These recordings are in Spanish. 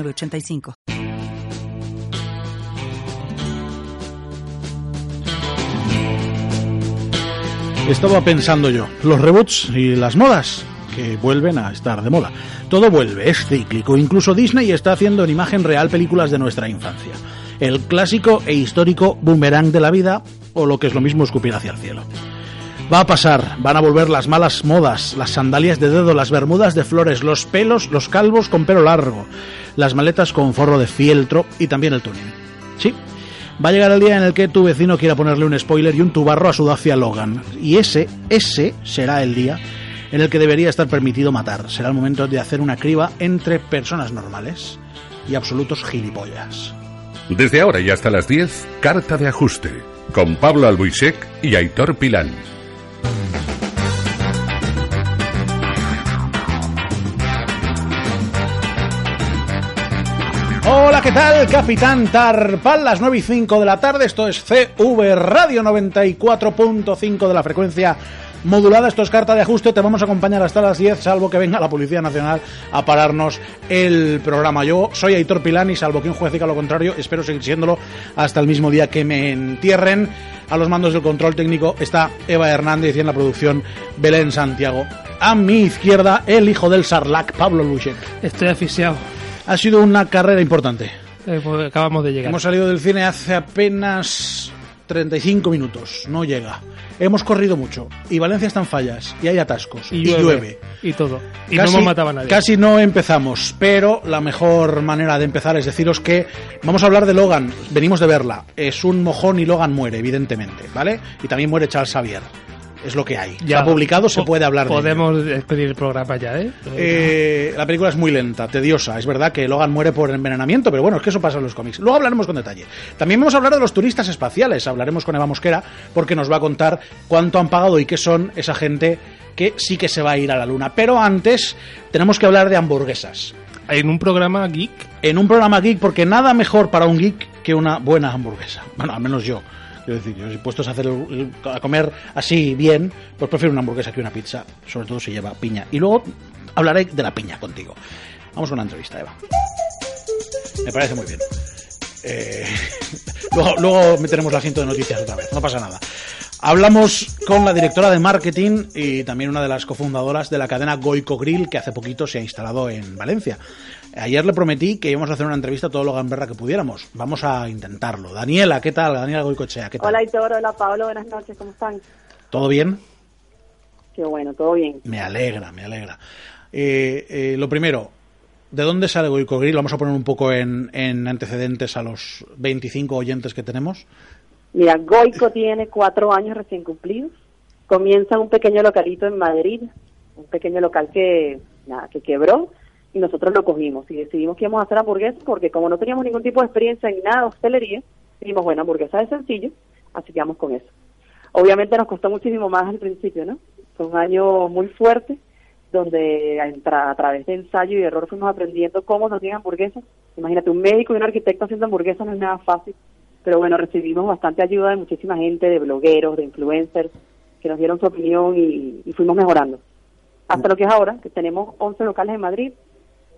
85 Estaba pensando yo, los reboots y las modas, que vuelven a estar de moda. Todo vuelve, es cíclico. Incluso Disney está haciendo en imagen real películas de nuestra infancia. El clásico e histórico boomerang de la vida, o lo que es lo mismo escupir hacia el cielo. Va a pasar, van a volver las malas modas, las sandalias de dedo, las bermudas de flores, los pelos, los calvos con pelo largo, las maletas con forro de fieltro y también el tuning. Sí, va a llegar el día en el que tu vecino quiera ponerle un spoiler y un tubarro a su Dacia Logan. Y ese, ese será el día en el que debería estar permitido matar. Será el momento de hacer una criba entre personas normales y absolutos gilipollas. Desde ahora y hasta las 10, Carta de Ajuste, con Pablo Albuisek y Aitor Pilán. Hola, ¿qué tal? Capitán Tarpal, las 9 y 5 de la tarde. Esto es CV Radio 94.5 de la frecuencia modulada. Esto es carta de ajuste. Te vamos a acompañar hasta las 10, salvo que venga la Policía Nacional a pararnos el programa. Yo soy Aitor Pilán y salvo que un juez diga lo contrario, espero seguir siéndolo hasta el mismo día que me entierren. A los mandos del control técnico está Eva Hernández y en la producción Belén Santiago. A mi izquierda, el hijo del Sarlac, Pablo Luche. Estoy asfixiado. Ha sido una carrera importante. Eh, pues acabamos de llegar. Hemos salido del cine hace apenas 35 minutos, no llega. Hemos corrido mucho y Valencia está en fallas y hay atascos y, llueve. Y todo. Y no hemos matado a nadie. Casi no empezamos, pero la mejor manera de empezar es deciros que vamos a hablar de Logan. Venimos de verla. Es un mojón y Logan muere, evidentemente, ¿vale? Y también muere Charles Xavier es lo que hay. Ya Está publicado, se puede hablar de Podemos despedir el programa ya, ¿eh? ¿eh? La película es muy lenta, tediosa. Es verdad que Logan muere por envenenamiento, pero bueno, es que eso pasa en los cómics. Luego hablaremos con detalle. También vamos a hablar de los turistas espaciales. Hablaremos con Eva Mosquera porque nos va a contar cuánto han pagado y qué son esa gente que sí que se va a ir a la luna. Pero antes tenemos que hablar de hamburguesas. En un programa geek. En un programa geek, porque nada mejor para un geek que una buena hamburguesa. Bueno, al menos yo. Quiero decir, yo si puestos a, hacer a comer así bien, pues prefiero una hamburguesa que una pizza, sobre todo si lleva piña. Y luego hablaré de la piña contigo. Vamos con una entrevista, Eva. Me parece muy bien. Eh, luego, luego meteremos el asiento de noticias otra vez, no pasa nada. Hablamos con la directora de marketing y también una de las cofundadoras de la cadena Goico Grill, que hace poquito se ha instalado en Valencia. Ayer le prometí que íbamos a hacer una entrevista a todo lo gamberra que pudiéramos. Vamos a intentarlo. Daniela, ¿qué tal? Daniela Goicochea, ¿qué tal? Hola, Hitor. Hola, Pablo. Buenas noches. ¿Cómo están? ¿Todo bien? Qué bueno, todo bien. Me alegra, me alegra. Eh, eh, lo primero, ¿de dónde sale Goico Grill? Vamos a poner un poco en, en antecedentes a los 25 oyentes que tenemos. Mira, Goico tiene cuatro años recién cumplidos. Comienza un pequeño localito en Madrid, un pequeño local que, nada, que quebró y nosotros lo cogimos y decidimos que íbamos a hacer hamburguesas porque como no teníamos ningún tipo de experiencia en nada de hostelería, dijimos, bueno, hamburguesa es sencillo, así que vamos con eso. Obviamente nos costó muchísimo más al principio, ¿no? Fue un año muy fuerte donde a, a través de ensayo y error fuimos aprendiendo cómo se hacían hamburguesas. Imagínate, un médico y un arquitecto haciendo hamburguesas no es nada fácil, pero bueno, recibimos bastante ayuda de muchísima gente, de blogueros, de influencers, que nos dieron su opinión y, y fuimos mejorando. Hasta lo que es ahora, que tenemos 11 locales en Madrid,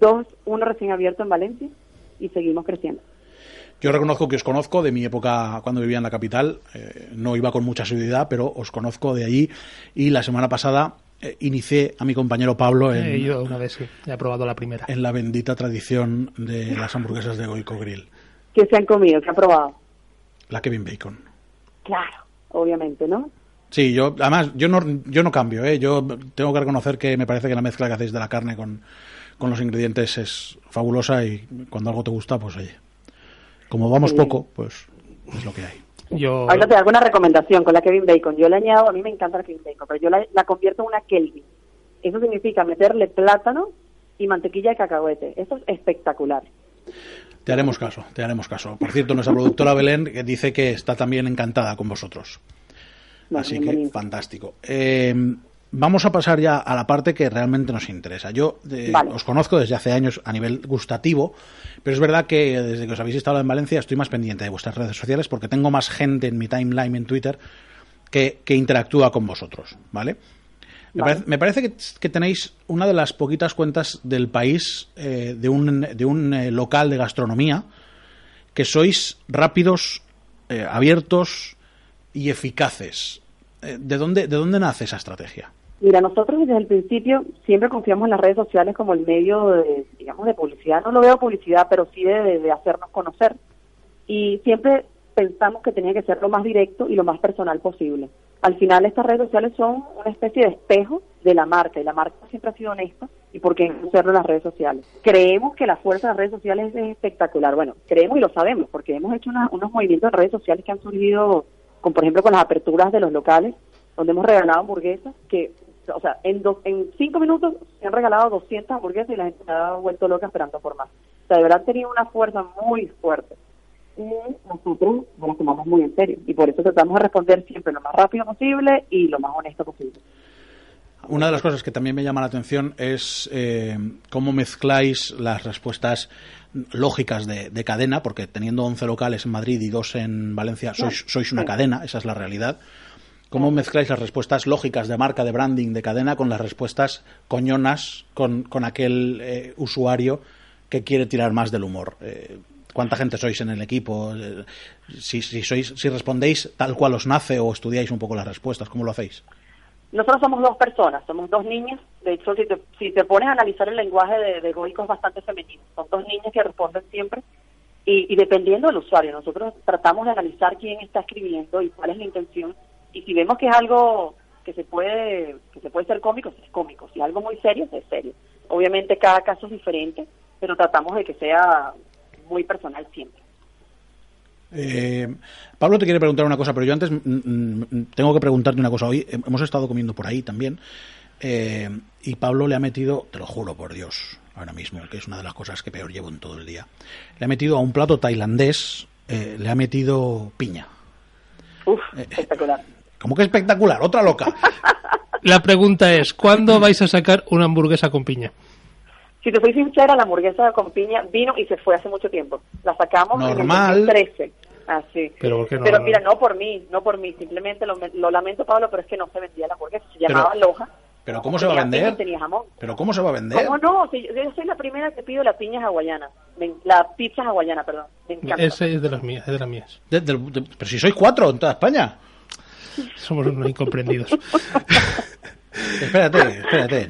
dos, uno recién abierto en Valencia y seguimos creciendo. Yo reconozco que os conozco de mi época cuando vivía en la capital. Eh, no iba con mucha seguridad, pero os conozco de allí. Y la semana pasada eh, inicié a mi compañero Pablo en. Eh, yo una vez sí, he probado la primera. En la bendita tradición de las hamburguesas de Goico Grill. ¿Qué se han comido? ¿Qué ha probado? La Kevin Bacon. Claro, obviamente, ¿no? Sí, yo, además, yo no, yo no cambio, ¿eh? Yo tengo que reconocer que me parece que la mezcla que hacéis de la carne con, con los ingredientes es fabulosa y cuando algo te gusta, pues oye, como vamos poco, pues es lo que hay. Yo... Ahora te hago una recomendación con la Kevin Bacon. Yo le añado, a mí me encanta la Kevin Bacon, pero yo la, convierto en una Kelvin. Eso significa meterle plátano y mantequilla de cacahuete. Eso es espectacular. Te haremos caso, te haremos caso. Por cierto, nuestra productora Belén dice que está también encantada con vosotros. Así que fantástico. Eh, vamos a pasar ya a la parte que realmente nos interesa. Yo eh, os conozco desde hace años a nivel gustativo, pero es verdad que desde que os habéis instalado en Valencia estoy más pendiente de vuestras redes sociales porque tengo más gente en mi timeline en Twitter que, interactúa con vosotros, ¿vale? Me, parece, que, tenéis una de las poquitas cuentas del país eh, de un, de un eh, local de gastronomía que sois rápidos, abiertos y eficaces. ¿De dónde, ¿De dónde nace esa estrategia? Mira, nosotros desde el principio siempre confiamos en las redes sociales como el medio, de, digamos, de publicidad. No lo veo publicidad, pero sí de, hacernos conocer. Y siempre pensamos que tenía que ser lo más directo y lo más personal posible. Al final estas redes sociales son una especie de espejo de la marca y la marca siempre ha sido honesta y por qué no hacerlo en las redes sociales. Creemos que la fuerza de las redes sociales es espectacular. Bueno, creemos y lo sabemos porque hemos hecho unos movimientos de redes sociales que han surgido, con, por ejemplo, con las aperturas de los locales, donde hemos regalado hamburguesas que o sea, en, en cinco minutos se han regalado 200 hamburguesas y la gente se ha vuelto loca esperando por más. O sea, de verdad tenido una fuerza muy fuerte. Y nosotros nos tomamos muy en serio. Y por eso tratamos de responder siempre lo más rápido posible y lo más honesto posible. Una de las cosas que también me llama la atención es eh, cómo mezcláis las respuestas lógicas de, cadena, porque teniendo 11 locales en Madrid y dos en Valencia, sois, sois una cadena, esa es la realidad. ¿Cómo mezcláis las respuestas lógicas de marca, de branding, de cadena con las respuestas coñonas con, aquel eh, usuario que quiere tirar más del humor? Eh, ¿Cuánta gente sois en el equipo? Eh, si, sois, si respondéis tal cual os nace o estudiáis un poco las respuestas, ¿cómo lo hacéis? Nosotros somos dos personas, somos dos niñas. De hecho, si te, si te pones a analizar el lenguaje de, de Goico es bastante femenino. Son dos niñas que responden siempre y, y, dependiendo del usuario, nosotros tratamos de analizar quién está escribiendo y cuál es la intención y si vemos que es algo que se puede que se puede ser cómico, es cómico. Si es algo muy serio, es serio. Obviamente cada caso es diferente, pero tratamos de que sea muy personal siempre. Eh, Pablo te quiere preguntar una cosa, pero yo antes mm, mm, tengo que preguntarte una cosa. Hoy hemos estado comiendo por ahí también eh, y Pablo le ha metido, te lo juro por Dios, ahora mismo, que es una de las cosas que peor llevo en todo el día, le ha metido a un plato tailandés, eh, le ha metido piña. Uf, espectacular. ¿Cómo que espectacular? Otra loca. La pregunta es, ¿cuándo vais a sacar una hamburguesa con piña? Si te soy sincera, la hamburguesa con piña vino y se fue hace mucho tiempo. La sacamos Normal. en el 2013. Así. Pero, pero mira, no por mí, no por mí. Simplemente lo, lamento, Pablo, pero es que no se vendía la hamburguesa. Se llamaba Loja. ¿Pero cómo se va a vender? Tenía jamón. ¿Pero cómo se va a vender? ¿Cómo no? yo soy la primera que pido la piña hawaiana. La pizza hawaiana, perdón. Me encanta. Ese es de las mías, es de las mías. pero si sois cuatro en toda España. Somos unos incomprendidos. espérate, espérate.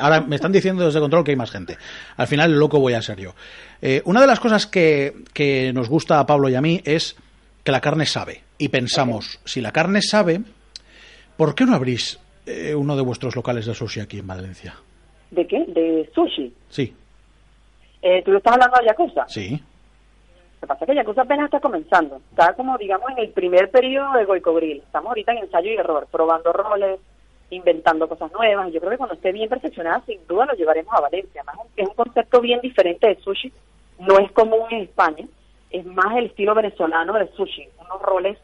Ahora me están diciendo desde control que hay más gente. Al final loco voy a ser yo. Eh, una de las cosas que, nos gusta a Pablo y a mí es que la carne sabe. Y pensamos, si la carne sabe, ¿por qué no abrís eh, uno de vuestros locales de sushi aquí en Valencia? ¿De qué? ¿De sushi? Sí. Eh, ¿Tú lo estás hablando de Yakuza? Sí. Que pasa es que Yakuza apenas está comenzando. Está como, digamos, en el primer periodo de Goicobril. Estamos ahorita en ensayo y error, probando roles, inventando cosas nuevas. Yo creo que cuando esté bien perfeccionada, sin duda lo llevaremos a Valencia. Además, es un concepto bien diferente de sushi. No es común en España. Es más el estilo venezolano de sushi. Unos roles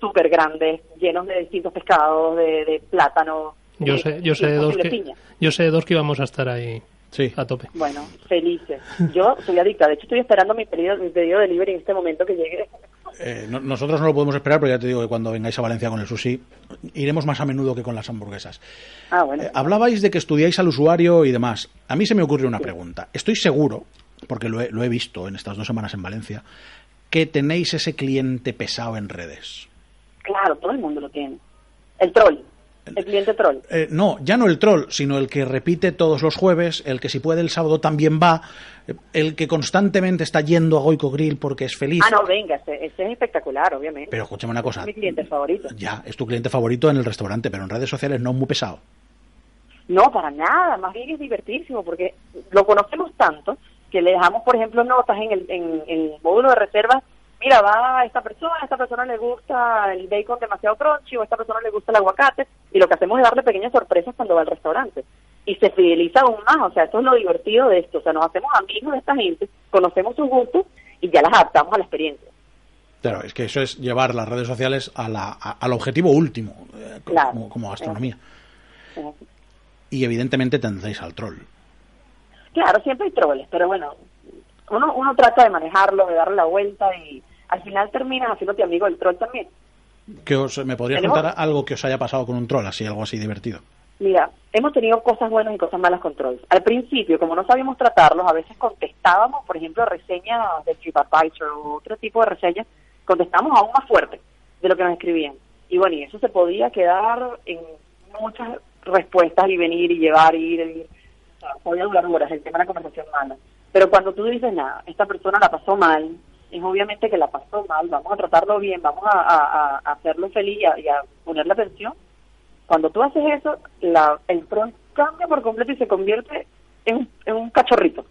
súper grandes, llenos de distintos pescados, de, plátano. Yo sé, yo sé de dos que, yo sé de dos que íbamos a estar ahí Sí. A tope. Bueno, felices. Yo soy adicta. De hecho, estoy esperando mi pedido, mi pedido de delivery en este momento que llegue. Eh, nosotros no lo podemos esperar, pero ya te digo que cuando vengáis a Valencia con el sushi, iremos más a menudo que con las hamburguesas. Ah, bueno. Eh, hablabais de que estudiáis al usuario y demás. A mí se me ocurre una pregunta. Estoy seguro, porque lo he, lo he visto en estas dos semanas en Valencia, que tenéis ese cliente pesado en redes. Claro, todo el mundo lo tiene. El troll. El cliente troll. Eh, no, ya no el troll, sino el que repite todos los jueves, el que si puede el sábado también va, el que constantemente está yendo a Goico Grill porque es feliz. Ah, no, venga, ese, es espectacular, obviamente. Pero escúchame una cosa. Es mi cliente favorito. Ya, es tu cliente favorito en el restaurante, pero en redes sociales no muy pesado. No, para nada, más bien es divertísimo porque lo conocemos tanto que le dejamos, por ejemplo, notas en el, en el módulo de reservas mira, va a esta persona, a esta persona le gusta el bacon demasiado crunchy o a esta persona le gusta el aguacate y lo que hacemos es darle pequeñas sorpresas cuando va al restaurante y se fideliza aún más, o sea, eso es lo divertido de esto, o sea, nos hacemos amigos de esta gente, conocemos sus gustos y ya las adaptamos a la experiencia. Claro, es que eso es llevar las redes sociales a la, al objetivo último, eh, como, como, astronomía. Y evidentemente tendréis al troll. Claro, siempre hay trolls, pero bueno, uno, uno trata de manejarlo, de darle la vuelta y al final terminas haciéndote amigo del troll también. ¿Que os, ¿Me podrías contar algo que os haya pasado con un troll, así, algo así divertido? Mira, hemos tenido cosas buenas y cosas malas con trolls. Al principio, como no sabíamos tratarlos, a veces contestábamos, por ejemplo, reseñas de TripAdvisor o otro tipo de reseñas, contestábamos aún más fuerte de lo que nos escribían. Y bueno, y eso se podía quedar en muchas respuestas y venir y llevar y ir y ir. O sea, podía durar horas el tema de la conversación mala. Pero cuando tú dices, nada, esta persona la pasó mal, es obviamente que la pasó mal, vamos a tratarlo bien, vamos a, hacerlo feliz y a, ponerle atención. Cuando tú haces eso, la, el troll cambia por completo y se convierte en, en un cachorrito.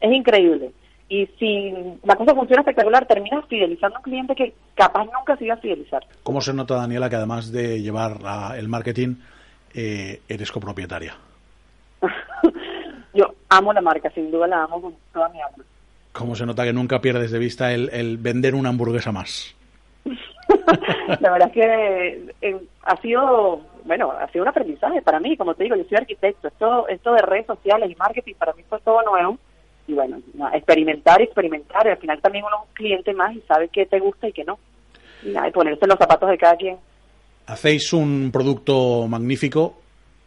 Es increíble. Y si la cosa funciona espectacular, terminas fidelizando a un cliente que capaz nunca se iba a fidelizar. ¿Cómo se nota, Daniela, que además de llevar el marketing, eh, eres copropietaria? Yo amo la marca, sin duda la amo con toda mi alma. ¿Cómo se nota que nunca pierdes de vista el, vender una hamburguesa más? la verdad es que eh, ha sido, bueno, ha sido un aprendizaje para mí, como te digo, yo soy arquitecto, esto, esto de redes sociales y marketing para mí fue todo nuevo y bueno, experimentar experimentar, y al final también uno es un cliente más y sabe qué te gusta y qué no. Y nada, ponerse los zapatos de cada quien. Hacéis un producto magnífico,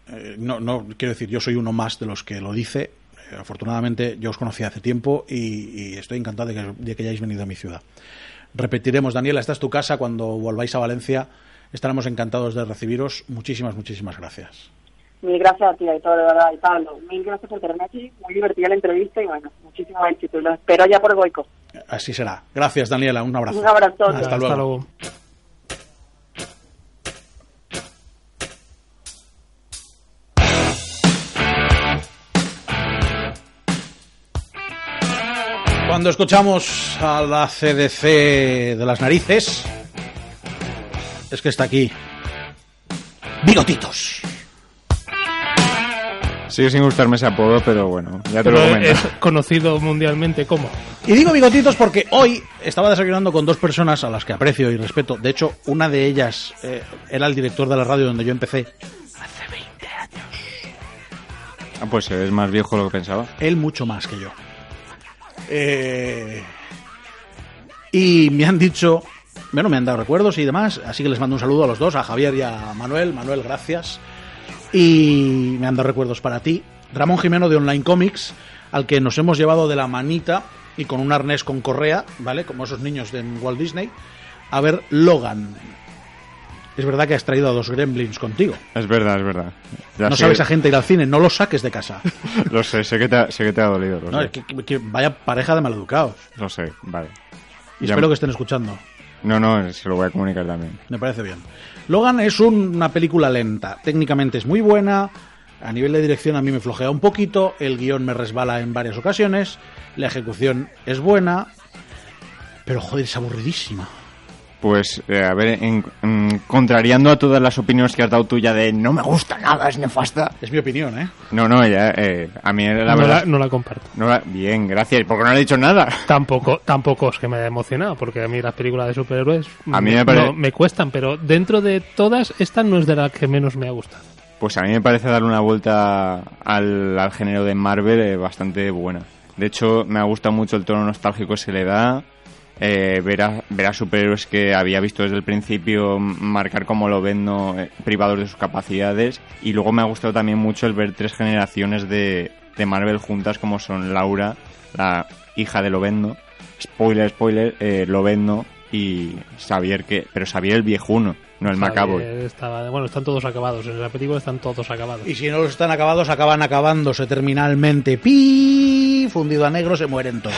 eh, no, no quiero decir, yo soy uno más de los que lo dice, afortunadamente yo os conocí hace tiempo y, estoy encantado de que, de que hayáis venido a mi ciudad. Repetiremos, Daniela, esta es tu casa, cuando volváis a Valencia estaremos encantados de recibiros. Muchísimas, muchísimas gracias. Mil gracias a ti, Aitor, de verdad, y Pablo. Mil gracias por tenerme aquí. Muy divertida la entrevista y bueno, muchísimo éxito. Lo espero ya por Goico. Así será. Gracias, Daniela. Un abrazo. Un abrazo. Hasta, luego. Cuando escuchamos a la CDC de las narices, es que está aquí. Bigotitos. Sigue sin gustarme ese apodo, pero bueno, ya te lo comento. Es conocido mundialmente como. Y digo bigotitos porque hoy estaba desayunando con dos personas a las que aprecio y respeto. De hecho, una de ellas eh, era el director de la radio donde yo empecé hace 20 años. Ah, pues es más viejo de lo que pensaba. Él mucho más que yo. Eh, y me han dicho, bueno, me han dado recuerdos y demás, así que les mando un saludo a los dos, a Javier y a Manuel. Manuel, gracias. Y me han dado recuerdos para ti. Ramón Jimeno de Online Comics, al que nos hemos llevado de la manita y con un arnés con correa, ¿vale? Como esos niños de Walt Disney, a ver Logan. Es verdad que has traído a dos gremlins contigo. Es verdad, es verdad. no sabes a gente ir al cine, no los saques de casa. lo sé, sé que te ha, sé que te ha dolido. no, Es que, vaya pareja de maleducados. Lo sé, vale. Y espero que estén escuchando. No, no, se lo voy a comunicar también. Me parece bien. Logan es una película lenta. Técnicamente es muy buena. A nivel de dirección a mí me flojea un poquito. El guion me resbala en varias ocasiones. La ejecución es buena. Pero joder, es aburridísima pues, eh, a ver, en, contrariando a todas las opiniones que has dado tuya de no me gusta nada, es nefasta. Es mi opinión, ¿eh? No, no, ya, eh, a mí la no verdad... La, no la comparto. No bien, gracias, porque no le he dicho nada. Tampoco, tampoco es que me haya emocionado, porque a mí las películas de superhéroes a mí me, me cuestan, pero dentro de todas, esta no es de la que menos me ha gustado. Pues a mí me parece darle una vuelta al, al género de Marvel eh, bastante buena. De hecho, me ha gustado mucho el tono nostálgico que se le da eh, ver, a, superhéroes que había visto desde el principio marcar como lo ven eh, privados de sus capacidades y luego me ha gustado también mucho el ver tres generaciones de, de Marvel juntas como son Laura, la hija de Lovendo, spoiler, spoiler, eh, Lovendo y Xavier, que, pero Xavier el viejuno, no el macabro. bueno, están todos acabados, en el película están todos acabados. Y si no están acabados, acaban acabándose terminalmente. ¡Pi! Fundido a negro, se mueren todos.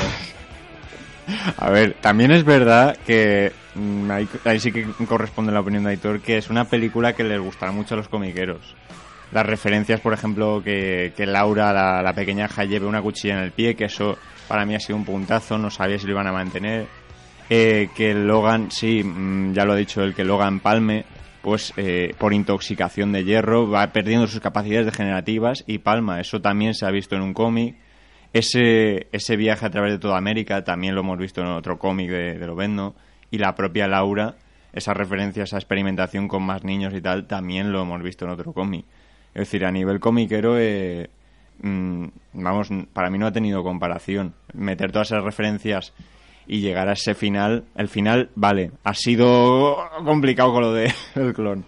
A ver, también es verdad que mm, ahí, sí que corresponde la opinión de Aitor, que es una película que les gustará mucho a los comiqueros. Las referencias, por ejemplo, que, Laura, la, pequeña pequeñaja, lleve una cuchilla en el pie, que eso para mí ha sido un puntazo, no sabía si lo iban a mantener. Eh, que Logan, sí, mm, ya lo ha dicho él, que Logan palme, pues eh, por intoxicación de hierro va perdiendo sus capacidades degenerativas y palma. Eso también se ha visto en un cómic ese, ese viaje a través de toda América también lo hemos visto en otro cómic de, de Lovendo y la propia Laura, esas referencias esa experimentación con más niños y tal, también lo hemos visto en otro cómic. Es decir, a nivel cómiquero, eh, mm, vamos, para mí no ha tenido comparación. Meter todas esas referencias y llegar a ese final, el final, vale, ha sido complicado con lo del clon.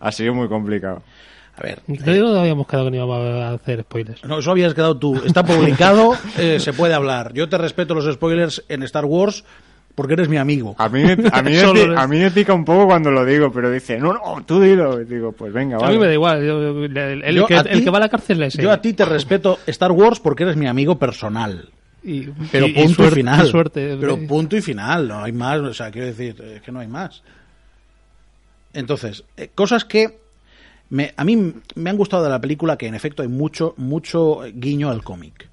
Ha sido muy complicado. A ver. No habíamos quedado que no íbamos a hacer spoilers. No, eso habías quedado tú. Está publicado, eh, se puede hablar. Yo te respeto los spoilers en Star Wars porque eres mi amigo. A mí, a mí, a mí me pica un poco cuando lo digo, pero dice, no, no, tú dilo. Y digo, pues venga, vale. A mí me da igual. el, que, va a la cárcel es Yo a ti te respeto Star Wars porque eres mi amigo personal. pero punto y, final. pero punto y final. No hay más. O sea, quiero decir, es que no hay más. Entonces, eh, cosas que me, a mí me han gustado de la película que en efecto hay mucho, mucho guiño al cómic.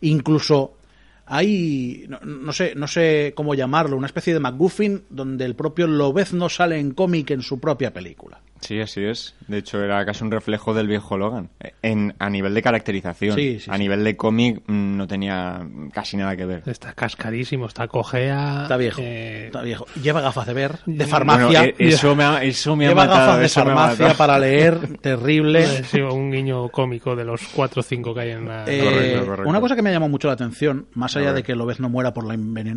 Incluso hay, no, sé, no sé cómo llamarlo, una especie de McGuffin donde el propio Lobezno sale en cómic en su propia película. Sí, así es. De hecho, era casi un reflejo del viejo Logan. En, a nivel de caracterización. a nivel de cómic mm, no tenía casi nada que ver. Está cascarísimo, está cojea. Está viejo. Eh, está viejo. Lleva gafas de ver, de farmacia. Eh, eso me ha, eso me Lleva gafas de farmacia para leer, terrible. Sí, un guiño cómico de los cuatro o cinco que hay en la... Eh, una cosa que me ha llamado mucho la atención, más allá de que lo ves no muera por, la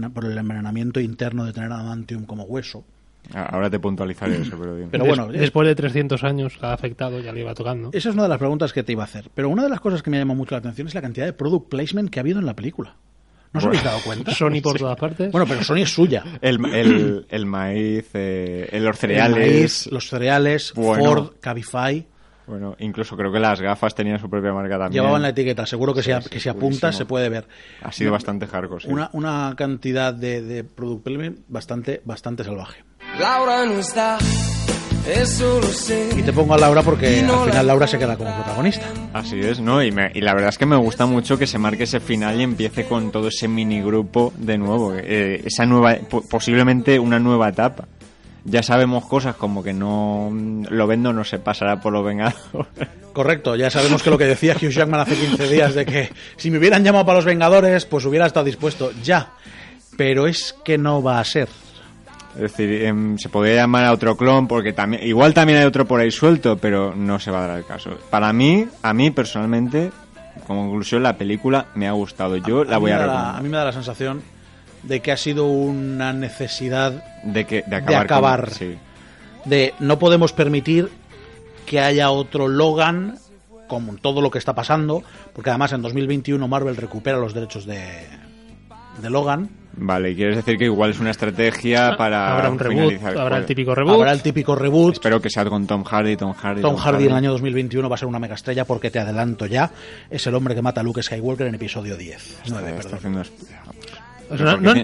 por el envenenamiento interno de tener adamantium como hueso, Ahora te puntualizaré eso, pero, pero bueno, después de 300 años ha afectado, ya le iba tocando. Esa es una de las preguntas que te iba a hacer. Pero una de las cosas que me llamado mucho la atención es la cantidad de product placement que ha habido en la película. ¿No os habéis dado cuenta? Sony por todas partes. Bueno, pero Sony es suya. El, maíz, eh, los cereales. los cereales, Ford, Cabify. Bueno, incluso creo que las gafas tenían su propia marca también. Llevaban la etiqueta, seguro que, si, que si apunta se puede ver. Ha sido bastante hardcore. Una, una cantidad de, de product placement bastante, bastante salvaje. Laura no está, eso lo sé. Y te pongo a Laura porque al final Laura se queda como protagonista. Así es, ¿no? Y, y, la verdad es que me gusta mucho que se marque ese final y empiece con todo ese minigrupo de nuevo. Eh, esa nueva, posiblemente una nueva etapa. Ya sabemos cosas como que no lo vendo no se pasará por los Vengadores. Correcto, ya sabemos que lo que decía Hugh Jackman hace 15 días de que si me hubieran llamado para los Vengadores, pues hubiera estado dispuesto ya. Pero es que no va a ser. Es decir, em, se podría llamar a otro clon porque también, igual también hay otro por ahí suelto, pero no se va a dar el caso. Para mí, a mí personalmente, como conclusión, la película me ha gustado. Yo la voy a, A mí me da la sensación de que ha sido una necesidad de, que, de acabar. sí. De no podemos permitir que haya otro Logan con todo lo que está pasando, porque además en 2021 Marvel recupera los derechos de, de Logan Vale, y quieres decir que igual es una estrategia ah, para habrá un reboot, habrá el típico reboot. Habrá el típico reboot. Espero que sea con Tom Hardy, Tom Hardy. Tom, Hardy, en el año 2021 va a ser una mega estrella porque te adelanto ya, es el hombre que mata a Luke Skywalker en episodio 10.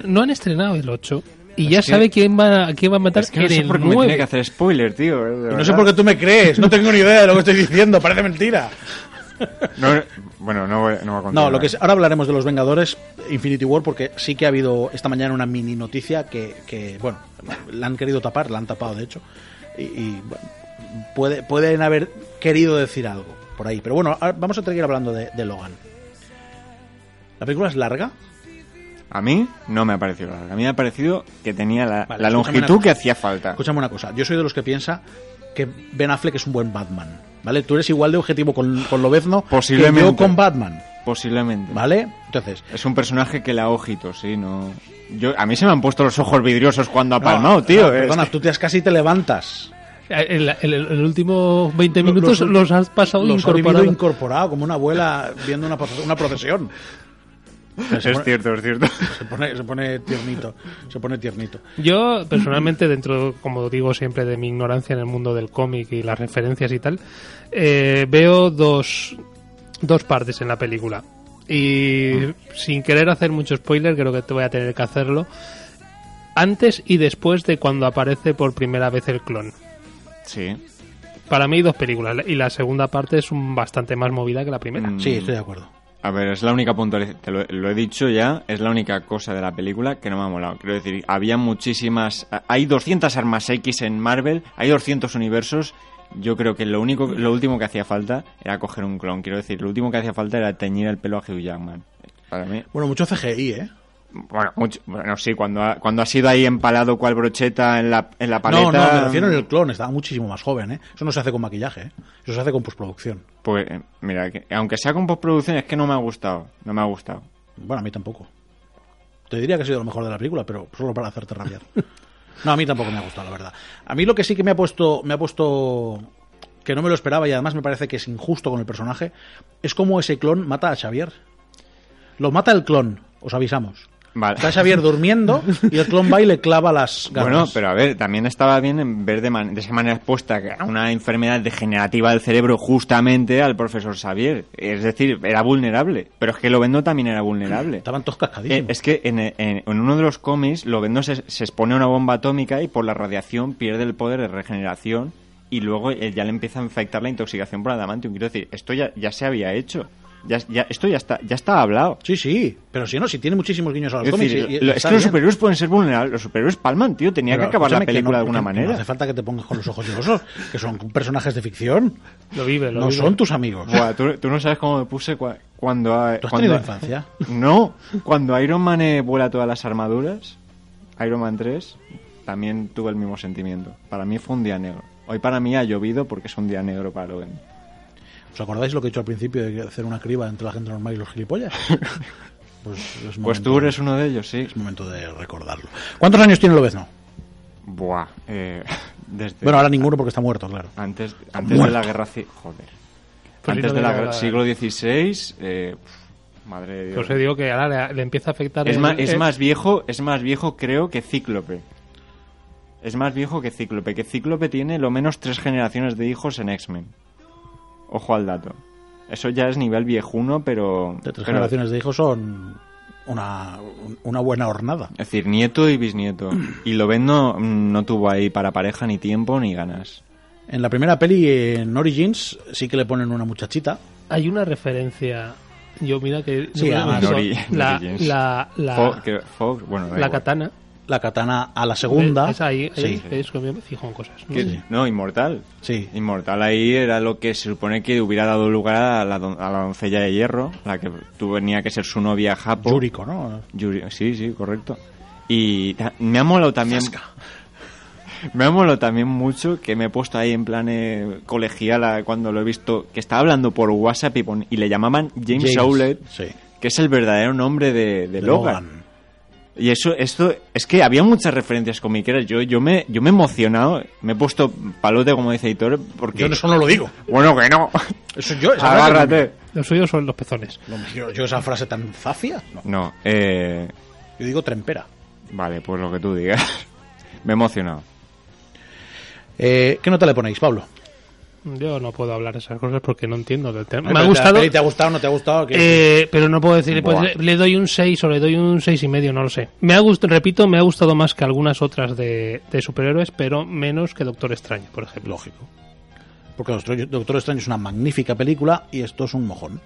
no, han estrenado el 8 y ya sabe quién va, quién va a matar es que no sé por qué me tiene que hacer spoiler, tío. No sé por qué tú me crees, no tengo ni idea de lo que estoy diciendo, parece mentira. No, bueno, no voy, no a contar. No, lo que ahora hablaremos de los Vengadores Infinity War porque sí que ha habido esta mañana una mini noticia que, bueno, la han querido tapar, la han tapado de hecho, y, puede, pueden haber querido decir algo por ahí. Pero bueno, vamos a seguir hablando de, Logan. ¿La película es larga? A mí no me ha parecido larga. A mí me ha parecido que tenía la, longitud que hacía falta. Escúchame una cosa. Yo soy de los que piensa que Ben Affleck es un buen Batman. ¿Vale? Tú eres igual de objetivo con, con Lobezno Posiblemente. que yo con Batman. Posiblemente. ¿Vale? Entonces... Es un personaje que le ha ojitos, sí, no... Yo, a mí se me han puesto los ojos vidriosos cuando ha palmado, tío. perdona, tú te has casi te levantas. En, el último 20 minutos los, has pasado los incorporado. incorporado, como una abuela viendo una, una procesión. Es cierto, es cierto. Se pone, se pone tiernito, se pone tiernito. Yo, personalmente, dentro, como digo siempre, de mi ignorancia en el mundo del cómic y las referencias y tal, eh, veo dos, dos partes en la película. Y sin querer hacer mucho spoiler, creo que te voy a tener que hacerlo. Antes y después de cuando aparece por primera vez el clon. Sí. Para mí, dos películas. Y la segunda parte es un bastante más movida que la primera. Sí, estoy de acuerdo. A ver, es la única puntualización, te lo, he dicho ya, es la única cosa de la película que no me ha molado. Quiero decir, había muchísimas... Hay 200 armas X en Marvel, hay 200 universos. Yo creo que lo único, lo último que hacía falta era coger un clon. Quiero decir, lo último que hacía falta era teñir el pelo a Hugh Jackman. Para mí. Bueno, mucho CGI, ¿eh? Bueno, mucho- bueno, sí, cuando ha, cuando ha sido ahí empalado cual brocheta en la, en la paleta. No, no, me refiero en el clon, estaba muchísimo más joven, ¿eh? Eso no se hace con maquillaje, ¿eh? Eso se hace con postproducción. Pues, eh, mira, que- aunque sea con postproducción, es que no me ha gustado. No me ha gustado. Bueno, a mí tampoco. Te diría que ha sido lo mejor de la película, pero solo para hacerte rabiar. No, a mí tampoco me ha gustado, la verdad. A mí lo que sí que me ha puesto, me ha puesto que no me lo esperaba y además me parece que es injusto con el personaje, es como ese clon mata a Xavier. Lo mata el clon, os avisamos. Vale. Está Xavier durmiendo y el clon va y le clava las garras. Bueno, pero a ver, también estaba bien en ver de, man- de esa manera expuesta a una enfermedad degenerativa del cerebro justamente al profesor Xavier. Es decir, era vulnerable. Pero es que Lovendo también era vulnerable. Estaban todos Eh, cascadísimos. es que en, en- en uno de los cómics, Lovendo se, se expone a una bomba atómica y por la radiación pierde el poder de regeneración y luego ya le empieza a infectar la intoxicación por adamantium. Quiero decir, esto ya, ya se había hecho. Ya, ya- esto ya está, ya está hablado. Sí, sí, pero si no, si tiene muchísimos guiños a los Es cómics. decir, y- y lo- es que los superhéroes pueden ser vulnerables. Los superhéroes palman, tío. Tenía Pero que acabar la película no- de alguna que No manera. hace falta que te pongas con los ojos llorosos, que son personajes de ficción. Lo vive, lo No vive. son tus amigos. Buah, ¿tú, tú no sabes cómo me puse cua- cuando... ¿Tú has cuando tenido infancia? No, cuando Iron Man eh, vuela todas las armaduras, Iron Man 3, también tuve el mismo sentimiento. Para mí fue un día negro. Hoy para mí ha llovido porque es un día negro para Logan. ¿Os acordáis lo que he dicho al principio de hacer una criba entre la gente normal y los gilipollas? Pues, es Pues tú eres uno de ellos, sí. Es momento de recordarlo. ¿Cuántos años tiene Lobezno? Buah, eh, desde... Bueno, ahora ninguno porque está muerto, claro. Antes, antes de la guerra... ci- Joder. Pues antes de no la guerra- siglo XVI... eh, pf, madre de Dios. Pues os digo que ahora le, le empieza a afectar. Es el- más, es el- más viejo, es más viejo creo que Cíclope. Es más viejo que Cíclope, que Cíclope tiene lo menos tres generaciones de hijos en X-Men. Ojo al dato. Eso ya es nivel viejuno, pero... De tres pero- generaciones de hijos son una, una buena hornada. Es decir, nieto y bisnieto. Y mm, no tuvo ahí para pareja ni tiempo ni ganas. En la primera peli, en Origins, sí que le ponen una muchachita. Hay una referencia. Yo, mira que. Sí, la, la, la, que- bueno, la katana. La katana a la segunda. Es ahí, Sí, ahí es que me fijo en cosas. ¿no? Que- Sí. No, Inmortal. sí. Inmortal ahí era lo que se supone que hubiera dado lugar a la, don- a la doncella de hierro, la que tenía que ser su novia Japo. Yuriko, ¿no? Yuri- sí, sí, correcto. Y me ha molado también. Me ha molado también mucho que me he puesto ahí en plan eh, colegiala cuando lo he visto, que estaba hablando por WhatsApp y, pon- y le llamaban James, Howlett, Sí. que es el verdadero nombre de, de De Logan. Y eso, esto, es que había muchas referencias comiqueras. Yo, yo me, yo me he emocionado, me he puesto palote como dice Editor, porque. Yo eso no lo digo. Bueno, que no. Eso yo, esa frase Agárrate. Los suyos son los pezones. no- no, yo, yo esa frase tan zafia, no. No, eh, Yo digo trempera. vale, pues lo que tú digas. me he emocionado. Eh, ¿Qué nota le ponéis, Pablo? Yo no puedo hablar de esas cosas porque no entiendo del tema. Pero Me ha gustado. ¿Te ha gustado no te ha gustado? ¿Qué- Eh, pero no puedo decir, pues, le, doy un 6 o le doy un seis y medio, no lo sé. Me ha gustado, repito, me ha gustado más que algunas otras de, de superhéroes, pero menos que Doctor Extraño, por ejemplo. Lógico. Porque Doctor, Doctor Extraño es una magnífica película y esto es un mojón.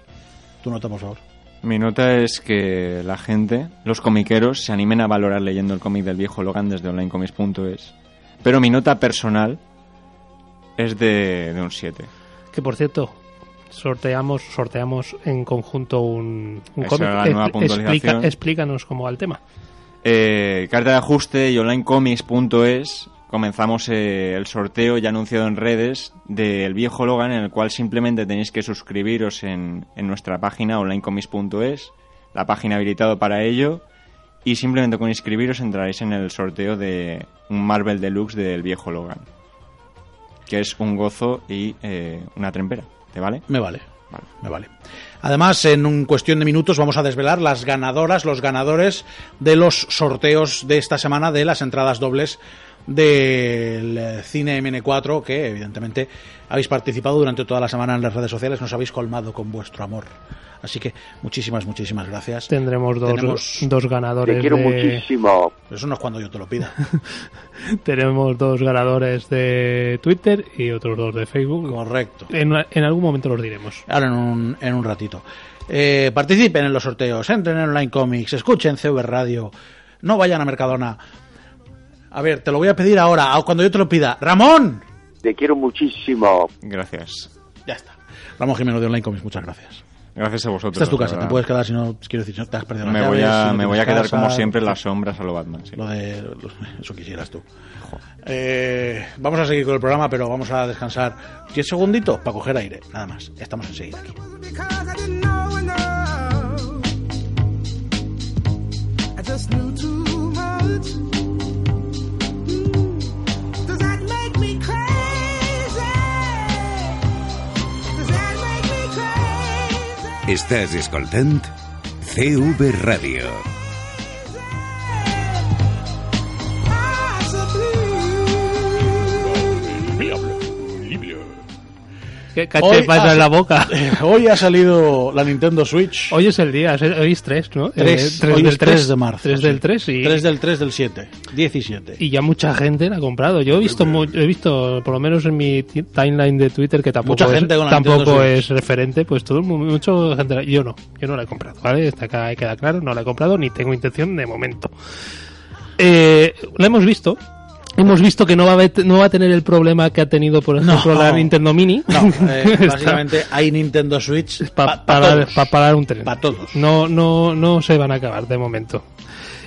Tu nota, por favor. Mi nota es que la gente, los comiqueros, se animen a valorar leyendo el cómic del viejo Logan desde onlinecomics.es. Pero mi nota personal es de, de un 7. Que por cierto, sorteamos sorteamos en conjunto un, un cómic. explica- explícanos cómo va el tema. Eh, carta de ajuste y onlinecomics.es comenzamos eh, el sorteo ya anunciado en redes del viejo Logan en el cual simplemente tenéis que suscribiros en, en nuestra página onlinecomics.es, la página habilitada para ello y simplemente con inscribiros entraréis en el sorteo de un Marvel Deluxe del viejo Logan que es un gozo y eh, una trempera, ¿te vale? Me vale. Vale. Me vale. Además, en un cuestión de minutos vamos a desvelar las ganadoras, los ganadores de los sorteos de esta semana de las entradas dobles del cine MN4 que evidentemente habéis participado durante toda la semana en las redes sociales, nos habéis colmado con vuestro amor. Así que muchísimas, muchísimas gracias. Tendremos dos, Tenemos- dos ganadores Te quiero de, muchísimo. Eso no es cuando yo te lo pida. tenemos dos ganadores de Twitter y otros dos de Facebook. Correcto. En, en algún momento los diremos. Ahora en un, en un ratito. Eh, participen en los sorteos, entren en Online Comics, escuchen CV Radio, no vayan a Mercadona. A ver, te lo voy a pedir ahora, o cuando yo te lo pida. ¡Ramón! Te quiero muchísimo. Gracias. Ya está. Ramón Jiménez de Online Comics, muchas gracias. Gracias a vosotros. Esta es tu la casa, te puedes quedar si no quiero decir, te has perdido las Me voy a, si no me voy a quedar casa, como siempre en las sombras a lo Batman. sí. Lo de eso quisieras tú. Eh, vamos a seguir con el programa, pero vamos a descansar 10 segunditos para coger aire, nada más. Estamos enseguida aquí. just knew too much. Estàs escoltant CV Ràdio. ¿Qué caché Hoy pasa ha- en la boca? Hoy ha salido la Nintendo Switch. Hoy es el día, hoy es 3, ¿no? Tres, Eh, tres hoy del es 3 de marzo. 3 sí. del 3 y, 3 del 3 del 7. 17. y ya mucha gente la ha comprado. Yo he visto, he visto por lo menos en mi ti- timeline de Twitter, que tampoco, Mucha es, gente con la tampoco es referente, pues todo mucha gente. la- Yo no, yo no la he comprado, ¿vale? Está acá, queda claro, no la he comprado ni tengo intención de momento. Eh, la hemos visto. Hemos visto que no va, a haber- no va a tener el problema que ha tenido, por ejemplo, No. la Nintendo Mini. No, eh, básicamente hay Nintendo Switch para para parar, todos. pa parar un tren. Pa' todos. No, no, no se van a acabar de momento.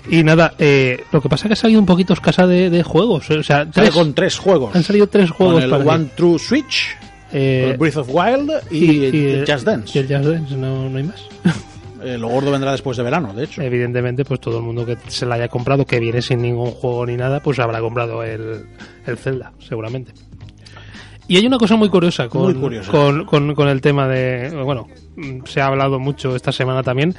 Y nada, eh, lo que pasa es que ha salido un poquito escasa de, de juegos. O sea, Sale tres- con tres juegos. han salido tres Con juegos el para One True Switch, eh, el Breath of Wild y, el Just Dance. y el Just Dance, no, no hay más. Eh, lo gordo vendrá después de verano, de hecho. Evidentemente, pues todo el mundo que se la haya comprado, que viene sin ningún juego ni nada, pues habrá comprado el, el Zelda, seguramente. Y hay una cosa muy curiosa con, Muy curiosa. con, con- con el tema de. Bueno, se ha hablado mucho esta semana también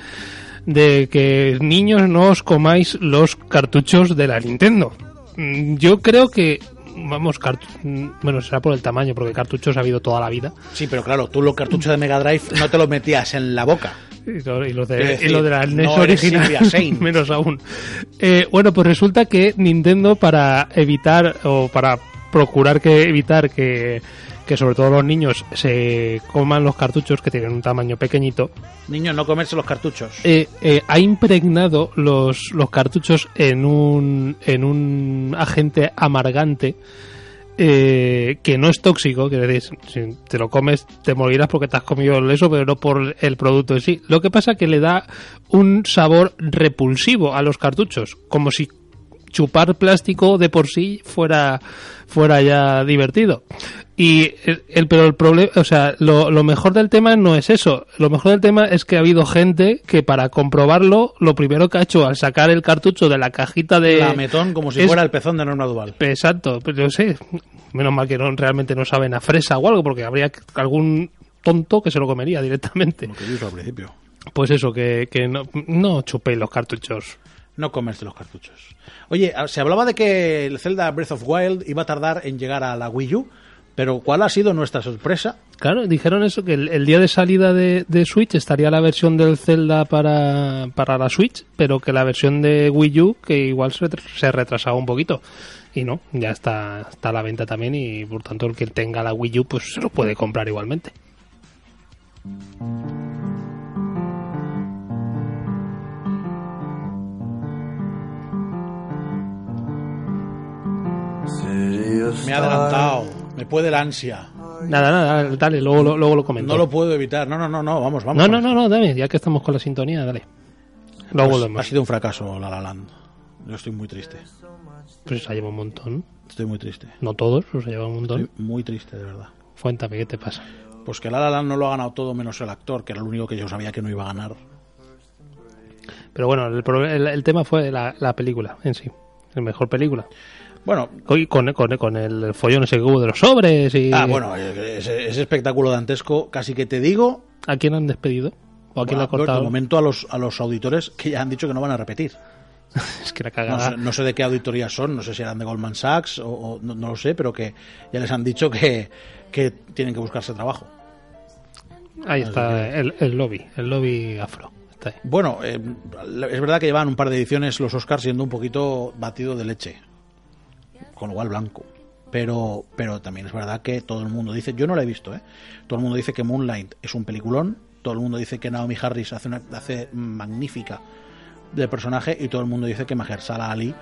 de que niños no os comáis los cartuchos de la Nintendo. Mm, Yo creo que. Vamos, mm, bueno, será por el tamaño, porque cartuchos ha habido toda la vida. Sí, pero claro, tú los cartuchos de Mega Drive no te los metías en la boca. Y lo, y lo Quiero de, decir, y lo de la NES no original, menos aún. Eh, bueno, pues resulta que Nintendo para evitar o para procurar que evitar que, que sobre todo los niños se coman los cartuchos que tienen un tamaño pequeñito, Niños, no comerse los cartuchos. eh, eh, ha impregnado los, los cartuchos en un, en un agente amargante eh, que no es tóxico, que decir, si te lo comes te morirás porque te has comido eso, pero no por el producto en sí. Lo que pasa que le da un sabor repulsivo a los cartuchos, como si chupar plástico de por sí fuera fuera ya divertido y el, el- pero el problema o sea lo, lo mejor del tema no es eso lo mejor del tema es que ha habido gente que para comprobarlo lo primero que ha hecho al sacar el cartucho de la cajita de Lametón como si es- fuera el pezón de Norma Duval. exacto pero yo sé menos mal que no realmente no saben a fresa o algo porque habría algún tonto que se lo comería directamente Lo que hice al principio. pues eso que, que no, no chupéis los cartuchos No comerse los cartuchos. Oye, ah, se hablaba de que el Zelda Breath of Wild iba a tardar en llegar a la Wii U, pero ¿cuál ha sido nuestra sorpresa? Claro, dijeron eso, que el, día de salida de, Switch estaría la versión del Zelda para, para la Switch, pero que la versión de Wii U, que igual se, se retrasaba un poquito. Y no, ya está, está a la venta también y por tanto el que tenga la Wii U pues se lo puede comprar igualmente. Me ha adelantado, me puede la ansia. Nada, nada, dale, luego, lo- luego lo comento. No lo puedo evitar. No, no, no, no, vamos, vamos. no, no, no, no, dame, ya que estamos con la sintonía, dale. Luego Pues volvemos. ha sido un fracaso La La Land. Yo estoy muy triste. Pues se ha llevado un montón. Estoy muy triste. No todos, pero se ha llevado un montón. Estoy muy triste, de verdad. Cuéntame, ¿qué te pasa? Pues que La La Land no lo ha ganado todo menos el actor, que era el único que yo sabía que no iba a ganar. Pero bueno, el, el- el tema fue la, la película en sí. La mejor película. Bueno, Hoy con, con, con el follón ese que hubo de los sobres y... ah, bueno, eh, ese, ese espectáculo dantesco, casi que te digo, ¿A quién han despedido? ¿O a quién bueno, de cortado? momento a los, a los auditores que ya han dicho que no van a repetir. Es que la No cagada... sé, no sé de qué auditorías son, no sé si eran de Goldman Sachs o, o no, no lo sé, pero que ya les han dicho que, que tienen que buscarse trabajo. Ahí está el, el lobby, el lobby afro. Bueno, eh, es verdad que llevan un par de ediciones los Oscars siendo un poquito batido de leche, con lo cual blanco. Pero, pero también es verdad que todo el mundo dice, yo no la he visto, ¿eh? todo el mundo dice que Moonlight es un peliculón, todo el mundo dice que Naomi Harris hace una hace magnífica de personaje y todo el mundo dice que Mahershala Ali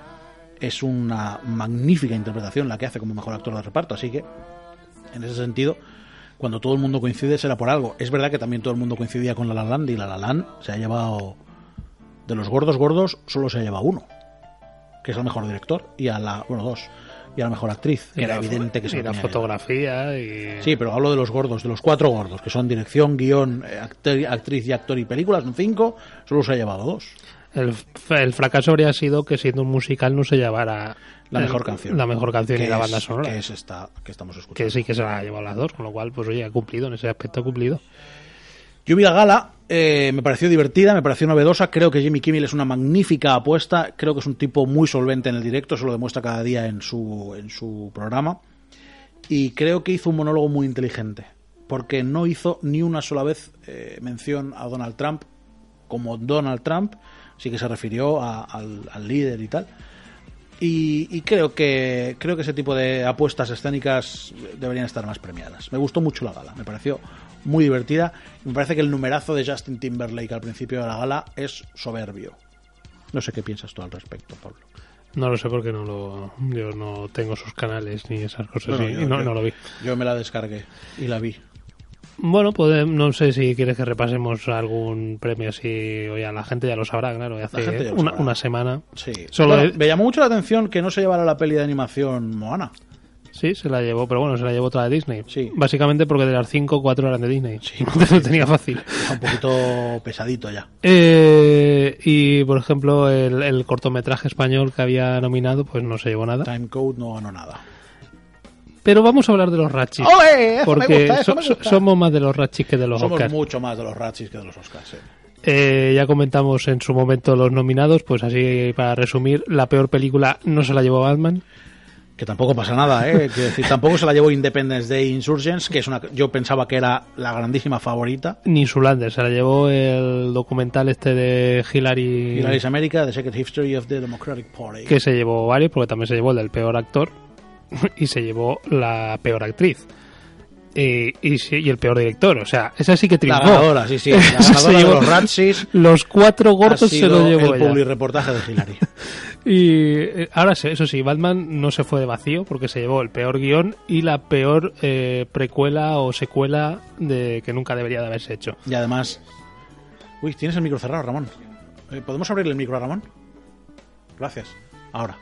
es una magnífica interpretación la que hace como mejor actor de reparto, así que en ese sentido cuando todo el mundo coincide será por algo. Es verdad que también todo el mundo coincidía con La La Land y La La Land se ha llevado de los gordos gordos solo se ha llevado uno, que es el mejor director y a la bueno dos y a la mejor actriz. Y Era la- evidente que se y la fotografía y... Sí, pero hablo de los gordos, de los cuatro gordos, que son dirección, guion, eh, actor- actriz y actor y películas, son cinco, solo se ha llevado dos. El, fracaso habría sido que siendo un musical no se llevara La el- mejor canción. La mejor canción y la banda sonora. Que es esta que estamos escuchando. que sí que se la ha llevado las dos, con lo cual, pues oye, ha cumplido en ese aspecto, ha cumplido. Yo vi la gala, eh, me pareció divertida, me pareció novedosa. Creo que Jimmy Kimmel es una magnífica apuesta. Creo que es un tipo muy solvente en el directo, se lo demuestra cada día en su, en su programa. Y creo que hizo un monólogo muy inteligente, porque no hizo ni una sola vez eh, mención a Donald Trump como Donald Trump, sí que se refirió al líder y tal. Y, y creo que creo que ese tipo de apuestas escénicas deberían estar más premiadas. Me gustó mucho la gala, me pareció muy divertida. y Me parece que el numerazo de Justin Timberlake al principio de la gala es soberbio. No sé qué piensas tú al respecto, Pablo. No lo sé porque no lo, yo no tengo sus canales ni esas cosas Bueno, y- yo- no, yo- no lo vi. Yo me la descargué y la vi. Bueno, pues no sé si quieres que repasemos algún premio así, oye, la gente ya lo sabrá, claro, hace una, semana. Sí. Solo Bueno, de- Me llamó mucho la atención que no se llevara la peli de animación Moana. Sí, se la llevó, pero bueno, se la llevó toda de Disney. Sí. Básicamente porque de las 5, 4 eran de Disney. Entonces lo tenía fácil. Está un poquito pesadito ya. Eh, y por ejemplo, el, el cortometraje español que había nominado, pues no se llevó nada. Time Code no ganó nada. Pero vamos a hablar de los Ratchis. Eso me Porque gusta, eso so- me gusta. somos más de los Ratchis que de los Somos Oscars. mucho más de los Ratchis que de los Oscars. eh. Eh, ya comentamos en su momento los nominados, pues así para resumir, la peor película no se la llevó Batman. Que tampoco pasa nada, ¿eh? Quiero decir, tampoco se la llevó Independence Day Insurgents, que es una. Yo pensaba que era la grandísima favorita. Ni Zulander, se la llevó el documental este de Hillary, Hillary's America, The Secret History of the Democratic Party. que se llevó varios, porque también se llevó el del peor actor y se llevó la peor actriz. Y, y, y el peor director, o sea, esa sí que La triunfó. ganadora, sí, sí. La se de los Ratchis Los cuatro gordos se lo llevó el ella. publireportaje de Hillary. Y eh, ahora sí, eso sí, Batman no se fue de vacío porque se llevó el peor guion y la peor eh, precuela o secuela de que nunca debería de haberse hecho. Y además. Uy, tienes el micro cerrado, Ramón. Eh, ¿Podemos abrirle el micro a Ramón? Gracias. Ahora.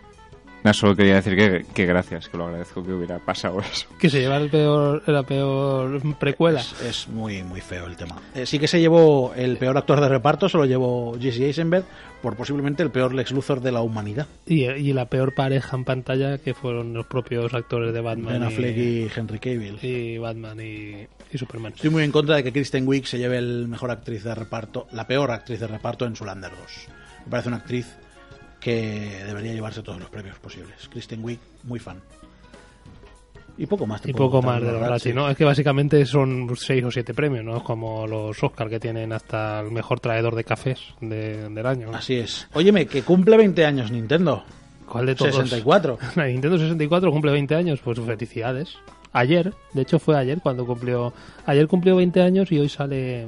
No, solo quería decir que, que gracias, que lo agradezco que hubiera pasado eso. Que se lleva el peor, la peor precuela. Es, es muy, muy feo el tema. Eh, sí que se llevó el peor actor de reparto, se lo llevó Jesse Eisenberg por posiblemente el peor Lex Luthor de la humanidad. Y, y la peor pareja en pantalla que fueron los propios actores de Batman. Ben y- Affleck y Henry Cavill. y Batman y, y Superman. Estoy muy en contra de que Kristen Wiig se lleve el mejor actriz de reparto, la peor actriz de reparto en Zulander 2. Me parece una actriz que debería llevarse todos los premios posibles. Kristen Wiig, muy fan. Y poco más. Y poco más de los. Razzies, ¿no? Es que básicamente son seis o siete premios, ¿no? Como los Oscar que tienen hasta el mejor traidor de cafés de- del año. ¿no? Así es. Óyeme, que cumple 20 años Nintendo. ¿Cuál de todos? 64. La Nintendo 64 cumple 20 años, pues felicidades. Ayer, de hecho fue ayer cuando cumplió. Ayer cumplió 20 años y hoy sale.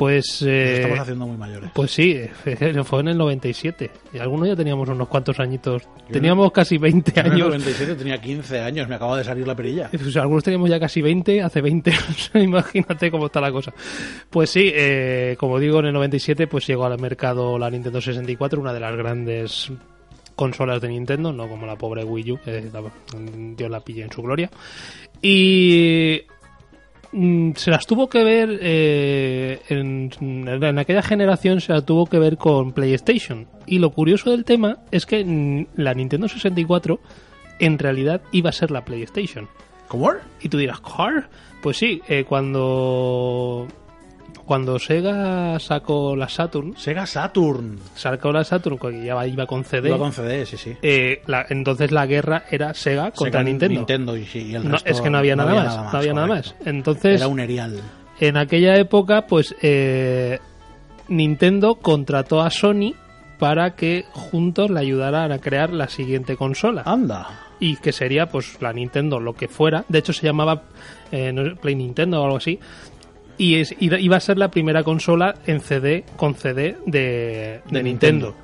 Pues. Eh, estamos haciendo muy mayores. Pues sí, fue en el 97. Y algunos ya teníamos unos cuantos añitos. Teníamos casi 20 Yo en el años. 97 tenía 15 años, me acaba de salir la perilla. Pues algunos teníamos ya casi 20, hace 20 años, imagínate cómo está la cosa. Pues sí, eh, como digo, en el 97 pues llegó al mercado la Nintendo 64, una de las grandes consolas de Nintendo, no como la pobre Wii U, que la- Dios la pille en su gloria. Y mm, se las tuvo que ver eh, en, en aquella generación se las tuvo que ver con PlayStation y lo curioso del tema es que mm, la Nintendo 64 en realidad iba a ser la PlayStation ¿Cómo? y tú dirás ¿Car? pues sí eh, cuando cuando Sega sacó la Saturn Sega Saturn. sacó la Saturn que ya iba con CD Iba con CD, sí, sí. eh, la- entonces la guerra era Sega contra Sega, Nintendo, Nintendo y, el No, resto es que no había nada más, no había nada más entonces Era un erial. en aquella época, pues eh, Nintendo contrató a Sony para que juntos le ayudaran a crear la siguiente consola. Anda. Y que sería, pues, la Nintendo, lo que fuera. De hecho, se llamaba eh, Play Nintendo o algo así. Y es, iba iba a ser la primera consola en CD, con CD de, de De Nintendo.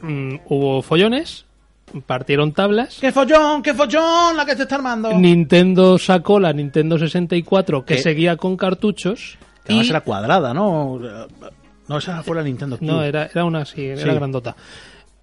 Mm, hubo follones partieron tablas. ¡Qué follón, qué follón la que te está armando! Nintendo sacó la Nintendo 64 que ¿Qué? seguía con cartuchos. Que y- era cuadrada, ¿no? No, esa fue la Nintendo Cube. No, era, era una así, era Sí. grandota.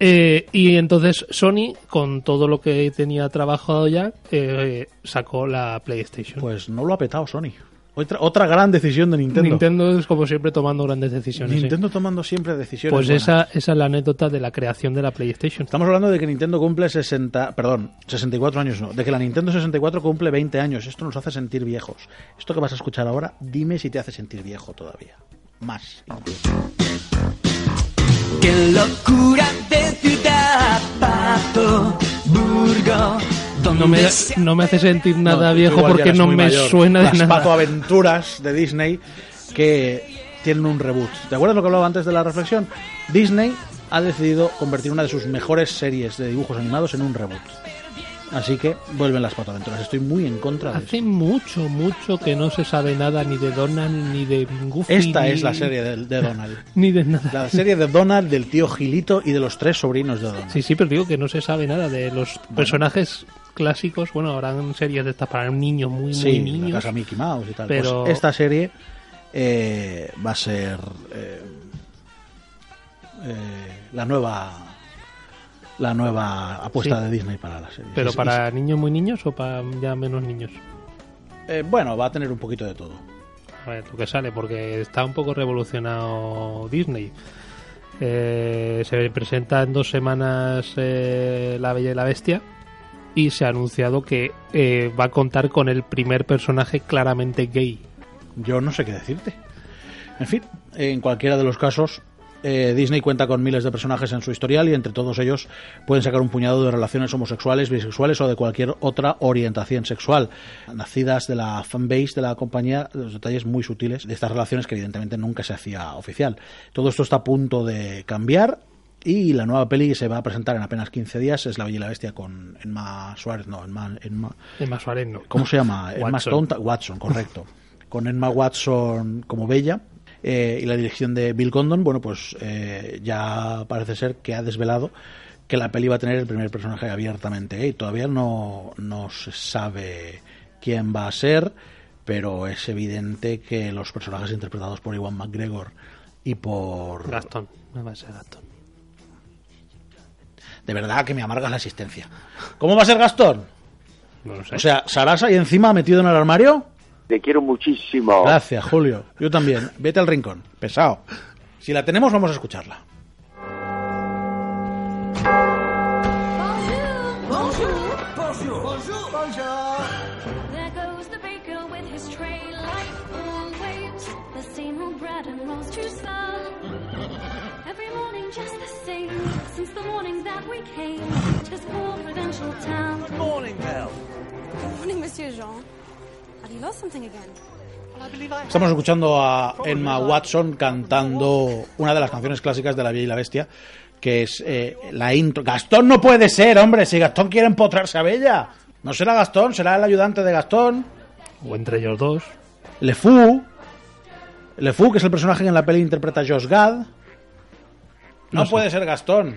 Eh, y entonces Sony, con todo lo que tenía trabajado ya, eh, sacó la PlayStation. Pues no lo ha petado Sony. Otra, otra gran decisión de Nintendo. Nintendo es como siempre tomando grandes decisiones. Nintendo tomando siempre decisiones. Pues buenas. esa, esa es la anécdota de la creación de la PlayStation. Estamos hablando de que Nintendo cumple 60, perdón, 64 años no, de que la Nintendo 64 cumple 20 años. Esto nos hace sentir viejos. Esto que vas a escuchar ahora, dime si te hace sentir viejo todavía. Más. Qué locura de ciudad, Pato, Burgo, No me, no me hace sentir nada No, viejo porque no me mayor. suena de Las nada. Pato Aventuras de Disney que tienen un reboot. ¿Te acuerdas lo que hablaba antes de la reflexión? Disney ha decidido convertir una de sus mejores series de dibujos animados en un reboot. Así que vuelven las Pato Aventuras. Estoy muy en contra de eso. Hace mucho, mucho que no se sabe nada ni de Donald, ni de Goofy. Esta ni- es la serie de, de Donald. Ni de nada. La serie de Donald, del tío Gilito y de los tres sobrinos de Donald. Sí, sí, pero digo que no se sabe nada de los personajes clásicos. Bueno, habrán series de estas para niños muy, muy Sí, la niños. casa Mickey Mouse y tal. Pero- Pues esta serie eh, va a ser eh, eh, la nueva la nueva apuesta Sí. de Disney para la serie. Pero Es- para niños muy niños o para ya menos niños. eh, bueno, va a tener un poquito de todo. A ver, lo que sale, porque está un poco revolucionado Disney. Eh, se presenta en dos semanas eh, La Bella y la Bestia y se ha anunciado que eh, va a contar con el primer personaje claramente gay. Yo no sé qué decirte. En fin, en cualquiera de los casos, eh, Disney cuenta con miles de personajes en su historial y entre todos ellos pueden sacar un puñado de relaciones homosexuales, bisexuales o de cualquier otra orientación sexual, nacidas de la fanbase de la compañía, los detalles muy sutiles de estas relaciones que evidentemente nunca se hacía oficial. Todo esto está a punto de cambiar y la nueva peli que se va a presentar en apenas 15 días es La Bella y la Bestia con Emma Suárez, no, Emma, Emma, Emma Suárez no. ¿Cómo se llama? Emma Watson. Stone, Watson, correcto. Con Emma Watson como Bella eh, y la dirección de Bill Condon, bueno, pues eh, ya parece ser que ha desvelado que la peli va a tener el primer personaje abiertamente gay. Todavía no, no se sabe quién va a ser, pero es evidente que los personajes interpretados por Iwan McGregor y por... Gastón. No va a ser. De verdad que me amargas la existencia. ¿Cómo va a ser Gastón? No lo sé. O sea, Sarasa y encima metido en el armario. Te quiero muchísimo. Gracias, Julio. Yo también. Vete al rincón. Pesado. Si la tenemos, vamos a escucharla. We came to this poor provincial town. Good morning, Belle. Good morning, Monsieur Jean. Have you lost something again? Estamos escuchando a Emma Watson cantando una de las canciones clásicas de La Bella y la Bestia, que es eh, la intro. Gastón no puede ser, hombre. Si Gastón quiere empotrarse a Bella. No será Gastón, será el ayudante de Gastón. O entre ellos dos. Le Fou. Le Fou, que es el personaje que en la peli interpreta Josh Gad. No, No sé. puede ser Gastón.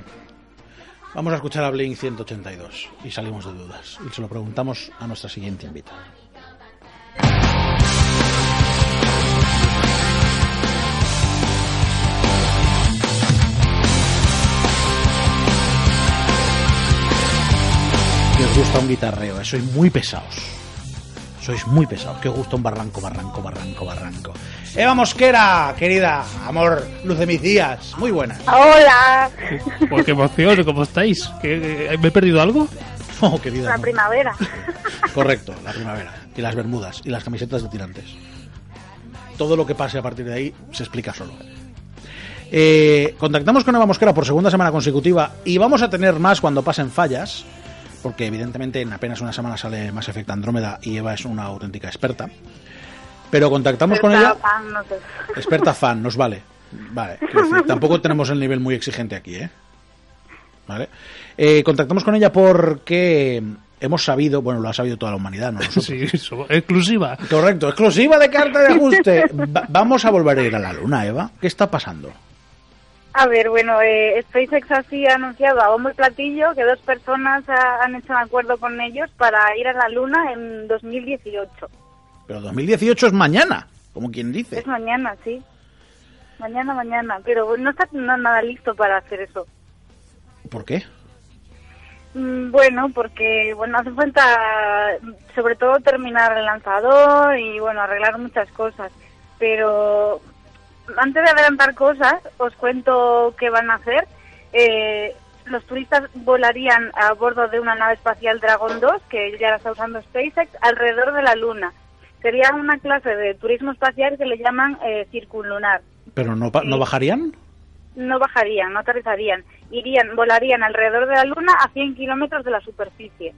Vamos a escuchar a Blink 182 y salimos de dudas. Y se lo preguntamos a nuestra siguiente invitada. Os gusta un guitarreo, eh, sois muy pesados. Sois muy pesados. Que os gusta un barranco, barranco, barranco, barranco. Eva Mosquera, querida, amor, luz de mis días, muy buenas. Hola, Pues qué emoción, ¿cómo estáis? ¿Qué- qué- ¿Me he perdido algo? Oh, querida. la no. primavera. Correcto, la primavera. Y las bermudas y las camisetas de tirantes. Todo lo que pase a partir de ahí se explica solo. Eh, contactamos con Eva Mosquera por segunda semana consecutiva y vamos a tener más cuando pasen fallas, porque evidentemente en apenas una semana sale Mass Effect Andrómeda y Eva es una auténtica experta. Pero contactamos con ella, fan, no sé. experta fan, nos vale. Vale, decir, tampoco tenemos el nivel muy exigente aquí, ¿eh? ¿Vale? Eh, contactamos con ella porque hemos sabido, bueno, lo ha sabido toda la humanidad, ¿no? Nosotros. Sí, exclusiva. Correcto, exclusiva de carta de ajuste. Va- vamos a volver a ir a la luna, Eva. ¿Qué está pasando? A ver, bueno, eh, SpaceX así ha anunciado a bombo y platillo que dos personas ha- han hecho un acuerdo con ellos para ir a la Luna en 2018. Pero 2018 es mañana, como quien dice. Es mañana, sí. Mañana, mañana. Pero no está no, nada listo para hacer eso. ¿Por qué? Mm, Bueno, porque bueno hace falta sobre todo terminar el lanzador y bueno arreglar muchas cosas. Pero antes de adelantar cosas, os cuento qué van a hacer. Eh, los turistas volarían a bordo de una nave espacial Dragon 2, que ya la está usando SpaceX, alrededor de la Luna. Sería una clase de turismo espacial que le llaman eh, circunlunar. ¿Pero no, no bajarían? No bajarían, no aterrizarían. Irían, volarían alrededor de la Luna a 100 kilómetros de la superficie.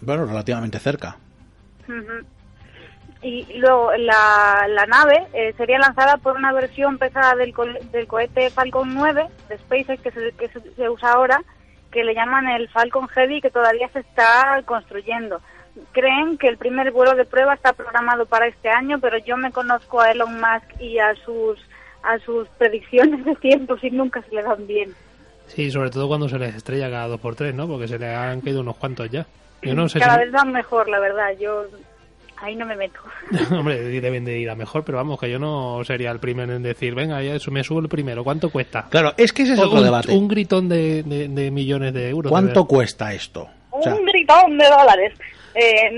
Bueno, relativamente cerca. Ujú. Y luego la, la nave eh, sería lanzada por una versión pesada del, co- del cohete Falcon 9 de SpaceX que, se, que se, usa ahora, que le llaman el Falcon Heavy, que todavía se está construyendo. Creen que el primer vuelo de prueba está programado para este año, pero yo me conozco a Elon Musk y a sus a sus predicciones de tiempos y nunca se le dan bien. Sí, sobre todo cuando se les estrella cada dos por tres, ¿no? Porque se le han caído unos cuantos ya. Yo no sé Cada si... vez van mejor, la verdad. Yo ahí no me meto. Hombre, deben de ir a mejor, pero vamos, que yo no sería el primero en decir, venga, ya me subo el primero. ¿Cuánto cuesta? Claro, es que ese es O otro un, debate. Un gritón de, de- de millones de euros. ¿Cuánto de- cuesta esto? O sea, un gritón de dólares. Eh,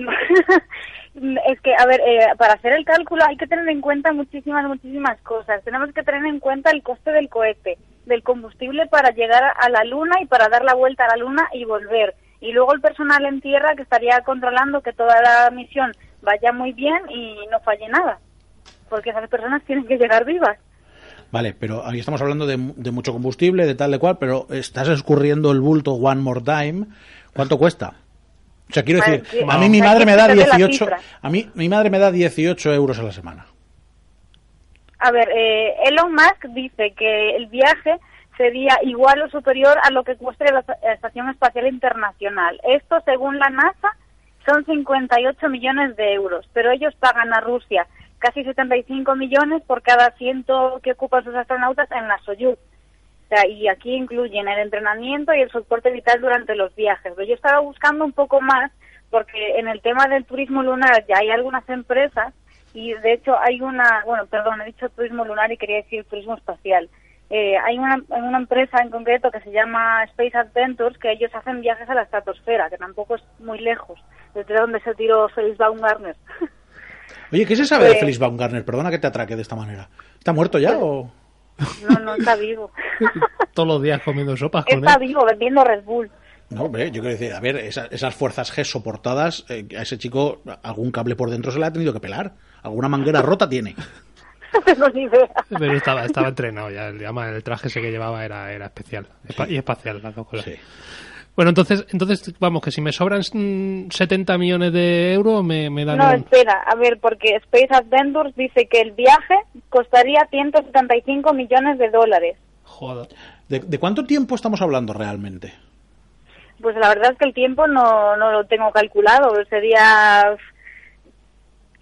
es que, a ver, eh, para hacer el cálculo hay que tener en cuenta muchísimas, muchísimas cosas. Tenemos que tener en cuenta el coste del cohete, del combustible para llegar a la Luna y para dar la vuelta a la Luna y volver. Y luego el personal en tierra que estaría controlando que toda la misión vaya muy bien y no falle nada. Porque esas personas tienen que llegar vivas. Vale, pero ahí estamos hablando de, de mucho combustible, de tal de cual, pero estás escurriendo el bulto one more time. ¿Cuánto cuesta? O sea, quiero Vale, decir, a mí mi madre me da meterle la 18, cifra. a mí mi madre me da 18 euros a la semana. A ver, eh, Elon Musk dice que el viaje sería igual o superior a lo que cueste la Estación Espacial Internacional. Esto, según la NASA, son 58 millones de euros, pero ellos pagan a Rusia casi 75 millones por cada asiento que ocupan sus astronautas en la Soyuz. Y aquí incluyen el entrenamiento y el soporte vital durante los viajes. Pero yo estaba buscando un poco más porque en el tema del turismo lunar ya hay algunas empresas y de hecho hay una, bueno, perdón, he dicho turismo lunar y quería decir turismo espacial. Eh, hay una, una empresa en concreto que se llama Space Adventures que ellos hacen viajes a la estratosfera, que tampoco es muy lejos, desde donde se tiró Felix Baumgartner. Oye, ¿qué se sabe de Eh, Félix Baumgartner? Perdona que te atraque de esta manera. ¿Está muerto ya o...? No, no está vivo. Todos los días comiendo sopas con Está él. vivo vendiendo Red Bull. No, hombre, yo quiero decir, a ver, esa- esas fuerzas G soportadas, eh, a ese chico algún cable por dentro se le ha tenido que pelar. Alguna manguera rota tiene. No tengo ni idea. Pero estaba, estaba entrenado ya. El, además, el traje ese que llevaba era, era especial. Y espacial, las dos cosas. Bueno, entonces, entonces, vamos, que si me sobran mm, 70 millones de euros, me, me dan No, un- espera, a ver, porque Space Adventures dice que el viaje costaría 175 millones de dólares. Joder. ¿De, de cuánto tiempo estamos hablando realmente? Pues la verdad es que el tiempo no, no lo tengo calculado, sería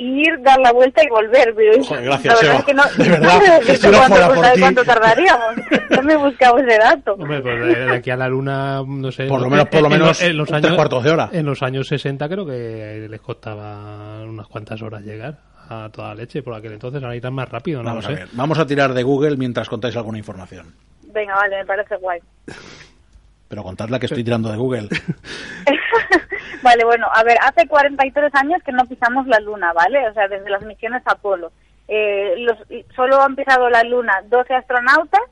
ir, dar la vuelta y volver. Pero Joder, gracias, la verdad Eva. es que no, De verdad, no sé si no cuánto, por cuánto- ti. cuánto tardaríamos. No me he buscado ese dato. Hombre, pues de, de aquí a la luna, no sé. Por lo menos- por lo en- en menos en los tres años, cuartos de hora. En los años 60 creo que les costaba unas cuantas horas llegar a toda leche por aquel entonces. Ahora irán más rápido, no Vamos lo a sé. ver, vamos a tirar de Google mientras contáis alguna información. Venga, vale, me parece guay. Pero contadla que estoy tirando de Google. Vale, bueno, a ver, hace 43 años que no pisamos la Luna, ¿vale? O sea, desde las misiones Apolo. Eh, los, solo han pisado la Luna 12 astronautas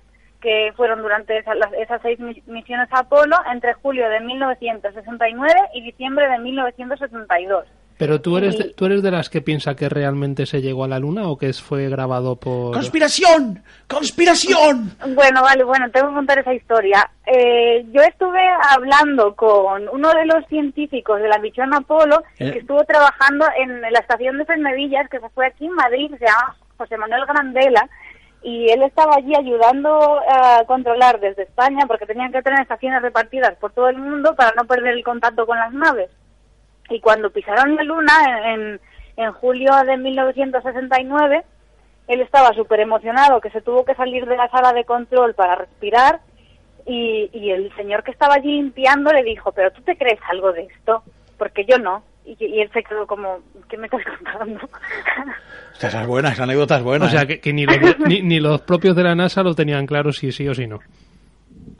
que fueron durante esa- las- esas seis mi- misiones Apolo entre julio de 1969 y diciembre de 1972. Pero tú eres, Y- tú eres de las que piensa que realmente se llegó a la luna o que es- fue grabado por... ¡Conspiración! ¡Conspiración! Bueno, vale, bueno, tengo que contar esa historia. Eh, yo estuve hablando con uno de los científicos de la misión Apolo Eh. que estuvo trabajando en la estación de Fernedillas, que se fue aquí en Madrid, se llama José Manuel Grandela, y él estaba allí ayudando a controlar desde España, porque tenían que tener estaciones repartidas por todo el mundo para no perder el contacto con las naves. Y cuando pisaron la Luna en, en julio de 1969, Él estaba súper emocionado que se tuvo que salir de la sala de control para respirar y, y el señor que estaba allí limpiando le dijo, pero tú te crees algo de esto, porque yo no. Y, y él se quedó como, ¿qué me estás contando? Esa es buena, esa anécdota es buena. O sea, ¿eh? que, que ni, los, ni, ni los propios de la NASA lo tenían claro si sí o si no.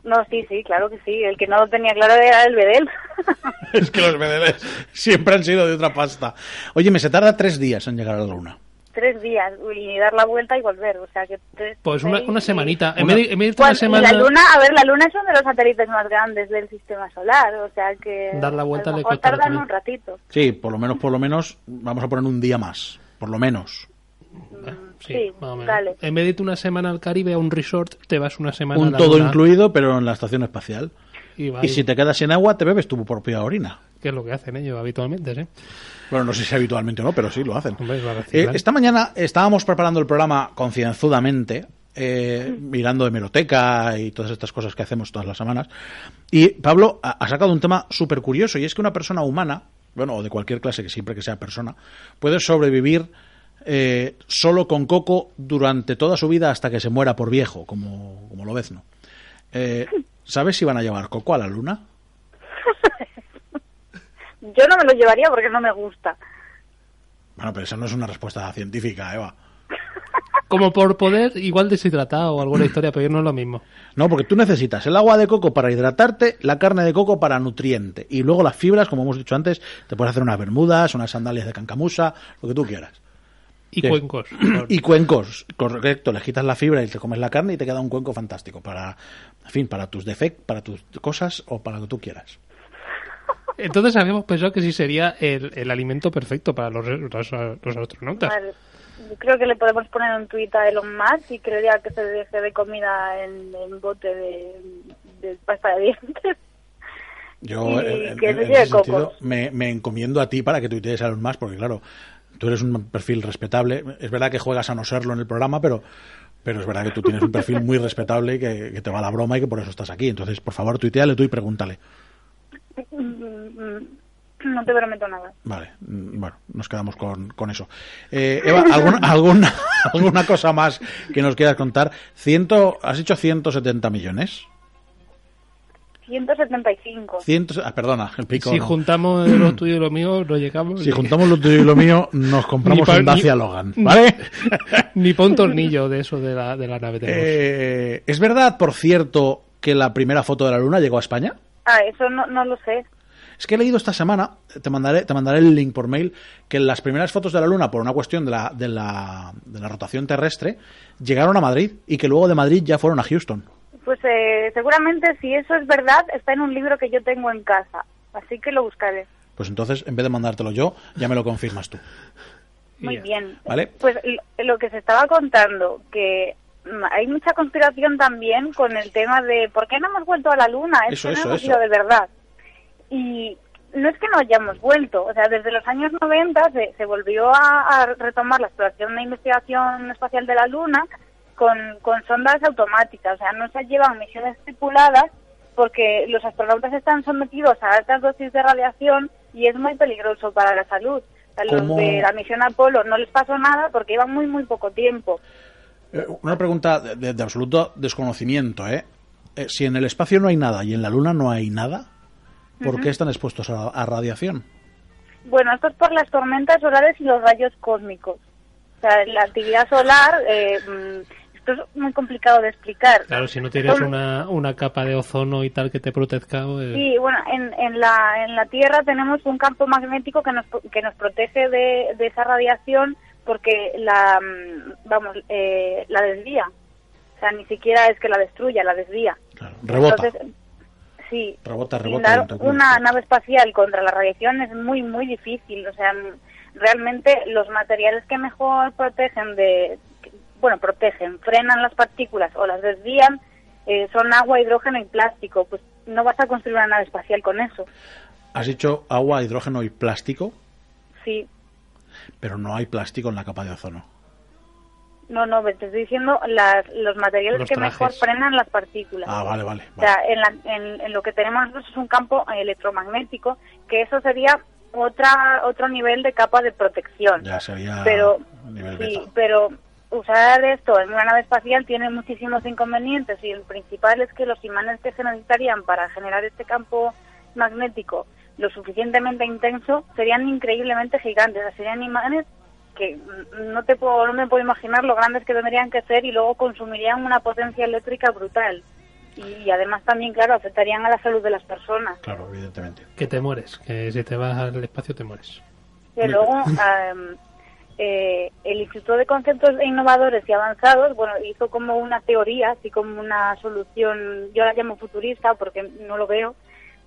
No, sí, sí, claro que sí. El que no lo tenía claro era el Bedel. Es que los bedeles siempre han sido de otra pasta. Oye, me se tarda tres días en llegar a la luna. Tres días y dar la vuelta y volver. O sea, que tres, Pues una, una y- semanita. En Una- vez de, en vez de Bueno, una semana... y la luna, a ver, la luna es uno de los satélites más grandes del sistema solar, o sea que Dar la vuelta a lo le mejor costará tardan también. un ratito. Sí, por lo menos, por lo menos, vamos a poner un día más. Por lo menos. Sí, Sí, más o menos. vale. En vez de irte una semana al Caribe a un resort, te vas una semana a Un la todo luna incluido, pero en la estación espacial. Y, va Y ahí, si te quedas sin agua, te bebes tu propia orina. que es lo que hacen ellos habitualmente, ¿sí? Bueno, no sé si habitualmente o no, pero sí lo hacen. Hombre, Eh, esta mañana estábamos preparando el programa concienzudamente, eh, mirando hemeroteca y todas estas cosas que hacemos todas las semanas. Y Pablo ha, ha sacado un tema súper curioso, y es que una persona humana, bueno, o de cualquier clase, que siempre que sea persona, puede sobrevivir eh, solo con coco durante toda su vida hasta que se muera por viejo, como, como lo ves, ¿no? Eh, ¿Sabes si van a llevar coco a la luna? Yo no me lo llevaría porque no me gusta. Bueno, pero esa no es una respuesta científica, Eva. Como por poder, igual deshidratado o alguna historia, pero no es lo mismo. No, porque tú necesitas el agua de coco para hidratarte, la carne de coco para nutriente. Y luego las fibras, como hemos dicho antes, te puedes hacer unas bermudas, unas sandalias de cancamusa, lo que tú quieras. Y ¿Qué? cuencos. Y cuencos, correcto, le quitas la fibra y te comes la carne y te queda un cuenco fantástico para, en fin, para tus defectos, para tus cosas o para lo que tú quieras. Entonces habíamos pensado que sí sería el, el alimento perfecto para los, los, los astronautas. Vale. Yo creo que le podemos poner un tuit a Elon Musk y creería que se deje de comida en, en bote de, de pasta de dientes. Yo, Y en, en- que en se ese sentido, me, me encomiendo a ti para que tuitees a los más, porque claro, tú eres un perfil respetable. Es verdad que juegas a no serlo en el programa, pero, pero es verdad que tú tienes un perfil muy respetable y que, que te va la broma y que por eso estás aquí. Entonces, por favor, tuiteale tú y pregúntale. Mm, No te prometo nada. Vale, mm, bueno, nos quedamos con, con eso. Eh, Eva, ¿alguna, alguna, ¿alguna cosa más que nos quieras contar? Ciento, ¿Has dicho 170 millones? 175. Cientos, ah, perdona, el pico. si no. juntamos lo tuyo y lo mío, no llegamos. Si juntamos lo tuyo y lo mío, nos compramos pa- un Dacia ni- Logan, ¿vale? Ni para un tornillo de eso de la, de la nave tenemos. Eh, ¿Es verdad, por cierto, que la primera foto de la Luna llegó a España? Ah, eso no, no lo sé. Es que he leído esta semana, te mandaré, te mandaré el link por mail, que las primeras fotos de la Luna, por una cuestión de la, de la, de la rotación terrestre, llegaron a Madrid y que luego de Madrid ya fueron a Houston. Pues eh, seguramente si eso es verdad está en un libro que yo tengo en casa. Así que lo buscaré. Pues entonces, en vez de mandártelo yo, ya me lo confirmas tú. Muy bien. ¿Vale? Pues lo- que se estaba contando, que mm, hay mucha conspiración también con el tema de por qué no hemos vuelto a la luna, es Eso, que eso, no hemos eso. ido de verdad. Y no es que no hayamos vuelto, o sea, desde los años 90 se, se volvió a, a retomar la exploración de investigación espacial de la luna con, con sondas automáticas, o sea, no se llevan misiones tripuladas porque los astronautas están sometidos a altas dosis de radiación y es muy peligroso para la salud. Sea, los ¿Cómo? de la misión Apolo no les pasó nada porque iban muy, muy poco tiempo. Eh, Una pregunta de, de- absoluto desconocimiento, ¿eh? Eh, Si en el espacio no hay nada y en la Luna no hay nada, ¿por qué están expuestos a, a radiación? Bueno, esto es por las tormentas solares y los rayos cósmicos. O sea, la actividad solar, eh, mm, esto es muy complicado de explicar. Claro, si no tienes una, una capa de ozono y tal que te proteja, pues, Sí, bueno, en, en, la, en la Tierra tenemos un campo magnético que nos, que nos protege de, de esa radiación porque la, mm, vamos, eh, la desvía. O sea, ni siquiera es que la destruya, la desvía. Rebota. Entonces, sí, Rebota, rebota. una nave espacial contra la radiación es muy, muy difícil. O sea, realmente los materiales que mejor protegen de, bueno, protegen, frenan las partículas o las desvían eh, son agua, hidrógeno y plástico. Pues no vas a construir una nave espacial con eso. Has dicho agua, hidrógeno y plástico, Sí, pero no hay plástico en la capa de ozono. no, no, te estoy diciendo las, los materiales Los que trajes. mejor frenan las partículas. Ah, vale, vale. O sea, en, la- en- en lo que tenemos nosotros es un campo electromagnético, que eso sería otra otro nivel de capa de protección. Ya sería pero nivel sí, beta. pero usar esto en una nave espacial tiene muchísimos inconvenientes y el principal es que los imanes que se necesitarían para generar este campo magnético lo suficientemente intenso serían increíblemente gigantes, o sea, serían imanes que mm, no te puedo, no me puedo imaginar lo grandes que tendrían que ser y luego consumirían una potencia eléctrica brutal. Y además también, claro, afectarían a la salud de las personas. Claro, evidentemente. Que te mueres, que si te vas al espacio te mueres. Que luego am, eh, el Instituto de Conceptos Innovadores y Avanzados, bueno, hizo como una teoría, así como una solución, yo la llamo futurista porque no lo veo,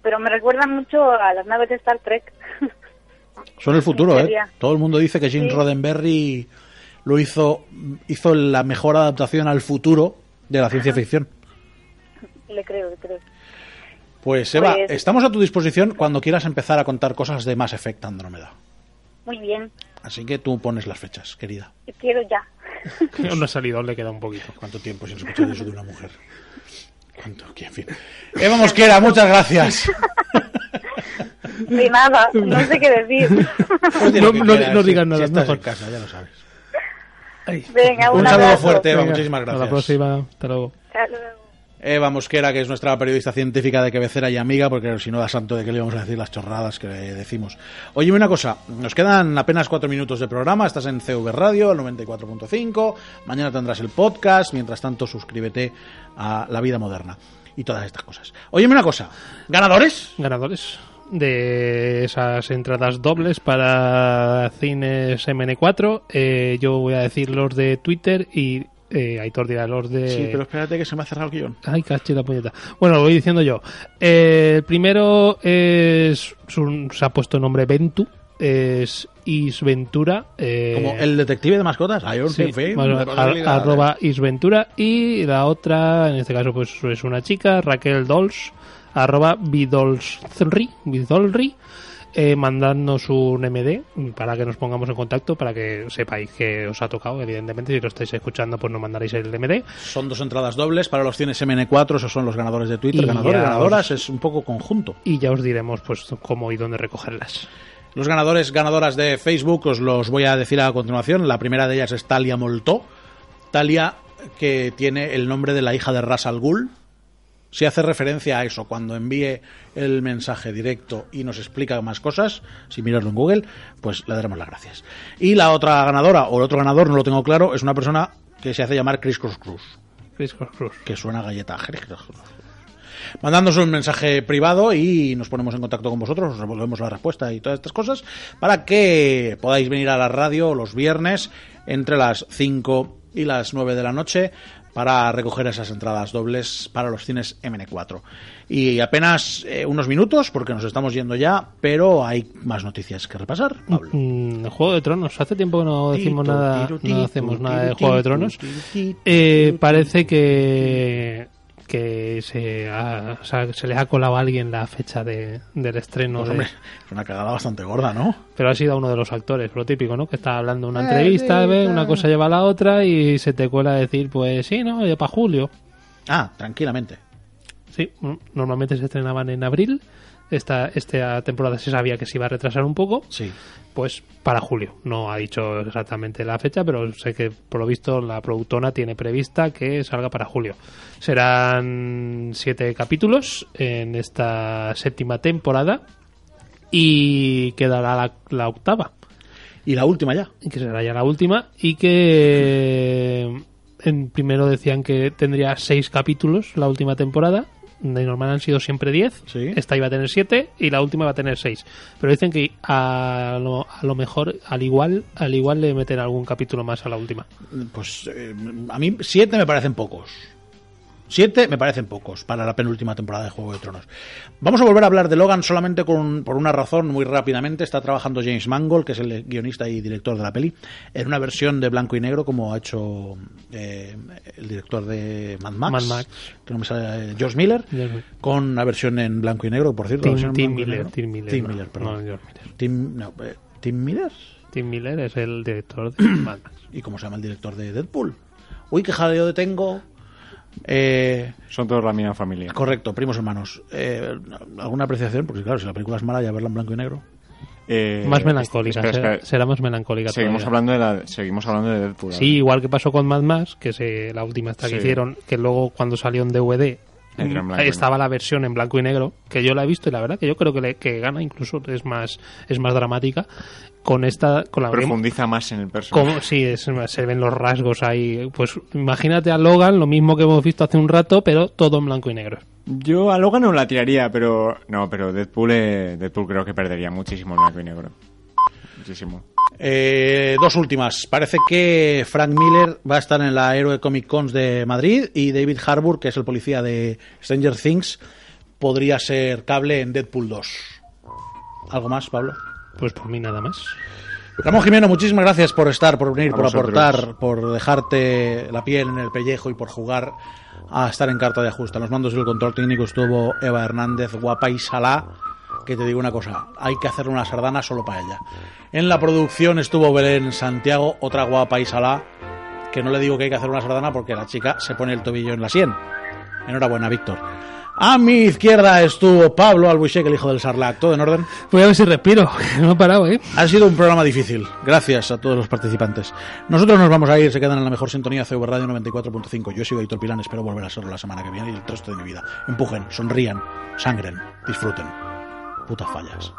pero me recuerda mucho a las naves de Star Trek. Son el futuro, ¿eh? Todo el mundo dice que Jim Sí. Roddenberry lo hizo, hizo la mejor adaptación al futuro de la ciencia ficción. le creo, le creo. Pues Eva, Pues- estamos a tu disposición cuando quieras empezar a contar cosas de Mass Effect Andrómeda. Muy bien, Así que tú pones las fechas, querida. quiero ya. No ha salido, le queda un poquito. ¿Cuánto tiempo sin escuchar eso de una mujer? ¿Cuánto? Que, en fin. Eva Mosquera, muchas gracias. De nada, no sé qué decir. Pues No- quieras, no si- digas si nada, estás mejor. en casa, ya lo sabes. Venga, un, Un saludo abrazo. fuerte, Eva, Venga, muchísimas Hasta la gracias. próxima. Hasta luego. Hasta luego. Eva Mosquera, que es nuestra periodista científica de cabecera y amiga, porque si no da santo de que le íbamos a decir las chorradas que decimos. Oye, una cosa, nos quedan apenas cuatro minutos de programa, estás en CV Radio, el 94.5, mañana tendrás el podcast, mientras tanto suscríbete a La Vida Moderna y todas estas cosas. Oye, una cosa, ¿ganadores? Ganadores de esas entradas dobles para cines MN4. Eh, yo voy a decir los de Twitter y eh, Aitor dirá los de... Sí, pero espérate que se me ha cerrado el guion. Ay, caché la puñeta. Bueno, lo voy diciendo yo. Eh, el primero es. su- se ha puesto nombre Ventu. Es Isventura. Eh, Como el detective de mascotas, Iron sí, Fame, bueno, ar- arroba Isventura. Y la otra, en este caso, pues es una chica, Raquel Dols. Arroba Bidolsri. Bidolri. Eh, mandadnos un MD para que nos pongamos en contacto, para que sepáis que os ha tocado, evidentemente. Si lo estáis escuchando, pues nos mandaréis el MD. Son dos entradas dobles para los cines MN4, esos son los ganadores de Twitter, Y ganadores, ya ganadoras, es un poco conjunto. y ya os diremos pues cómo y dónde recogerlas. Los ganadores, ganadoras de Facebook, os los voy a decir a continuación. La primera de ellas es Talia Moltó. Talia, que tiene el nombre de la hija de Ras Al Ghul. Si hace referencia a eso cuando envíe el mensaje directo y nos explica más cosas, si mirarlo en Google, pues le daremos las gracias. Y la otra ganadora, o el otro ganador, no lo tengo claro, es una persona que se hace llamar Chris Cross Cruz, Chris Cross Cruz. que suena a galleta. Mandándonos un mensaje privado y nos ponemos en contacto con vosotros, os revolvemos la respuesta y todas estas cosas para que podáis venir a la radio los viernes entre las 5 y las 9 de la noche para recoger esas entradas dobles para los cines MN4. Y apenas eh, unos minutos porque nos estamos yendo ya, pero hay más noticias que repasar. Pablo. Mm, Juego de Tronos. Hace tiempo que no decimos Tito, nada, tiro, no hacemos tiro, nada de Juego de Tronos. Eh, parece que que se, ha- o sea, se le ha colado a alguien la fecha de, del estreno. Pues, de- es una cagada bastante gorda, ¿no? pero ha sido uno de los actores, lo típico, ¿no? Que está hablando una Eh, entrevista, sí, una cosa lleva a la otra y se te cuela a decir, pues sí, ¿no? Ya para julio. Ah, tranquilamente. Sí, mm, normalmente se estrenaban en abril. Esta, esta temporada se sabía que se iba a retrasar un poco. Sí. Pues para julio. No ha dicho exactamente la fecha, pero sé que por lo visto la productora tiene prevista que salga para julio. Serán siete capítulos en esta séptima temporada y quedará la, la octava. Y la última ya. Y que será ya la última y que en primero decían que tendría seis capítulos la última temporada. De normal han sido siempre 10. Esta iba a tener 7 y la última va a tener 6. Pero dicen que a lo, a lo mejor, al igual, al igual le meten algún capítulo más a la última. Pues eh, a mí siete me parecen pocos. Siete me parecen pocos para la penúltima temporada de Juego de Tronos. Vamos a volver a hablar de Logan solamente con, por una razón, muy rápidamente. Está trabajando James Mangold, que es el guionista y director de la peli, en una versión de blanco y negro, como ha hecho eh, el director de Mad Max, Mad Max. que no me sale, eh, George Miller, George con una versión en blanco y negro, por cierto. Tim- Miller. Tim Miller, Tim no, Miller, perdón. no, George Miller. Tim, no, eh, ¿Tim Miller? Tim Miller es el director de Mad Max. ¿Y cómo se llama el director de Deadpool? Uy, qué jaleo de tengo. Eh, Son todos la misma familia. correcto, primos hermanos. Eh, ¿Alguna apreciación? Porque claro, si la película es mala, ya verla en blanco y negro. Eh, Más melancólica, espera, será, espera. será más melancólica Seguimos todavía. hablando, de la, seguimos hablando de Deadpool. Sí, igual que pasó con Mad Max, que se, la última esta que Sí. hicieron, que luego cuando salió en DVD En mm, estaba la versión en blanco y negro, que yo la he visto y la verdad que yo creo que, le- que gana incluso, es más, es más dramática. Con esta, con la Profundiza más en el personaje. como sí, es se ven los rasgos ahí. Pues imagínate a Logan, lo mismo que hemos visto hace un rato, pero todo en blanco y negro. Yo a Logan no la tiraría, pero no, pero Deadpool, eh, Deadpool creo que perdería muchísimo el blanco y negro. Muchísimo. Eh, dos últimas. Parece que Frank Miller va a estar en la Aero Comic Cons de Madrid y David Harbour, que es el policía de Stranger Things, podría ser cable en Deadpool 2. ¿Algo más, Pablo? Pues por mí nada más. Ramón Jimeno, muchísimas gracias por estar, por venir, A por vosotros. aportar, por dejarte la piel en el pellejo y por jugar a estar en carta de ajuste. En los mandos del control técnico estuvo Eva Hernández, guapa y salá, que te digo una cosa, hay que hacerle una sardana solo para ella. En la producción estuvo Belén Santiago, otra guapa y salá, que no le digo que hay que hacer una sardana porque la chica se pone el tobillo en la sien. Enhorabuena, Víctor. A mi izquierda estuvo Pablo Albuixec, el hijo del Sarlac. ¿Todo en orden? Voy a ver si respiro, no he parado, ¿eh? Ha sido un programa difícil. Gracias a todos los participantes. Nosotros nos vamos a ir, se quedan en la mejor sintonía CV Radio 94.5. Yo soy Aitor Pilán, espero volver a serlo la semana que viene y el resto de mi vida. Empujen, sonrían, sangren, disfruten putas fallas.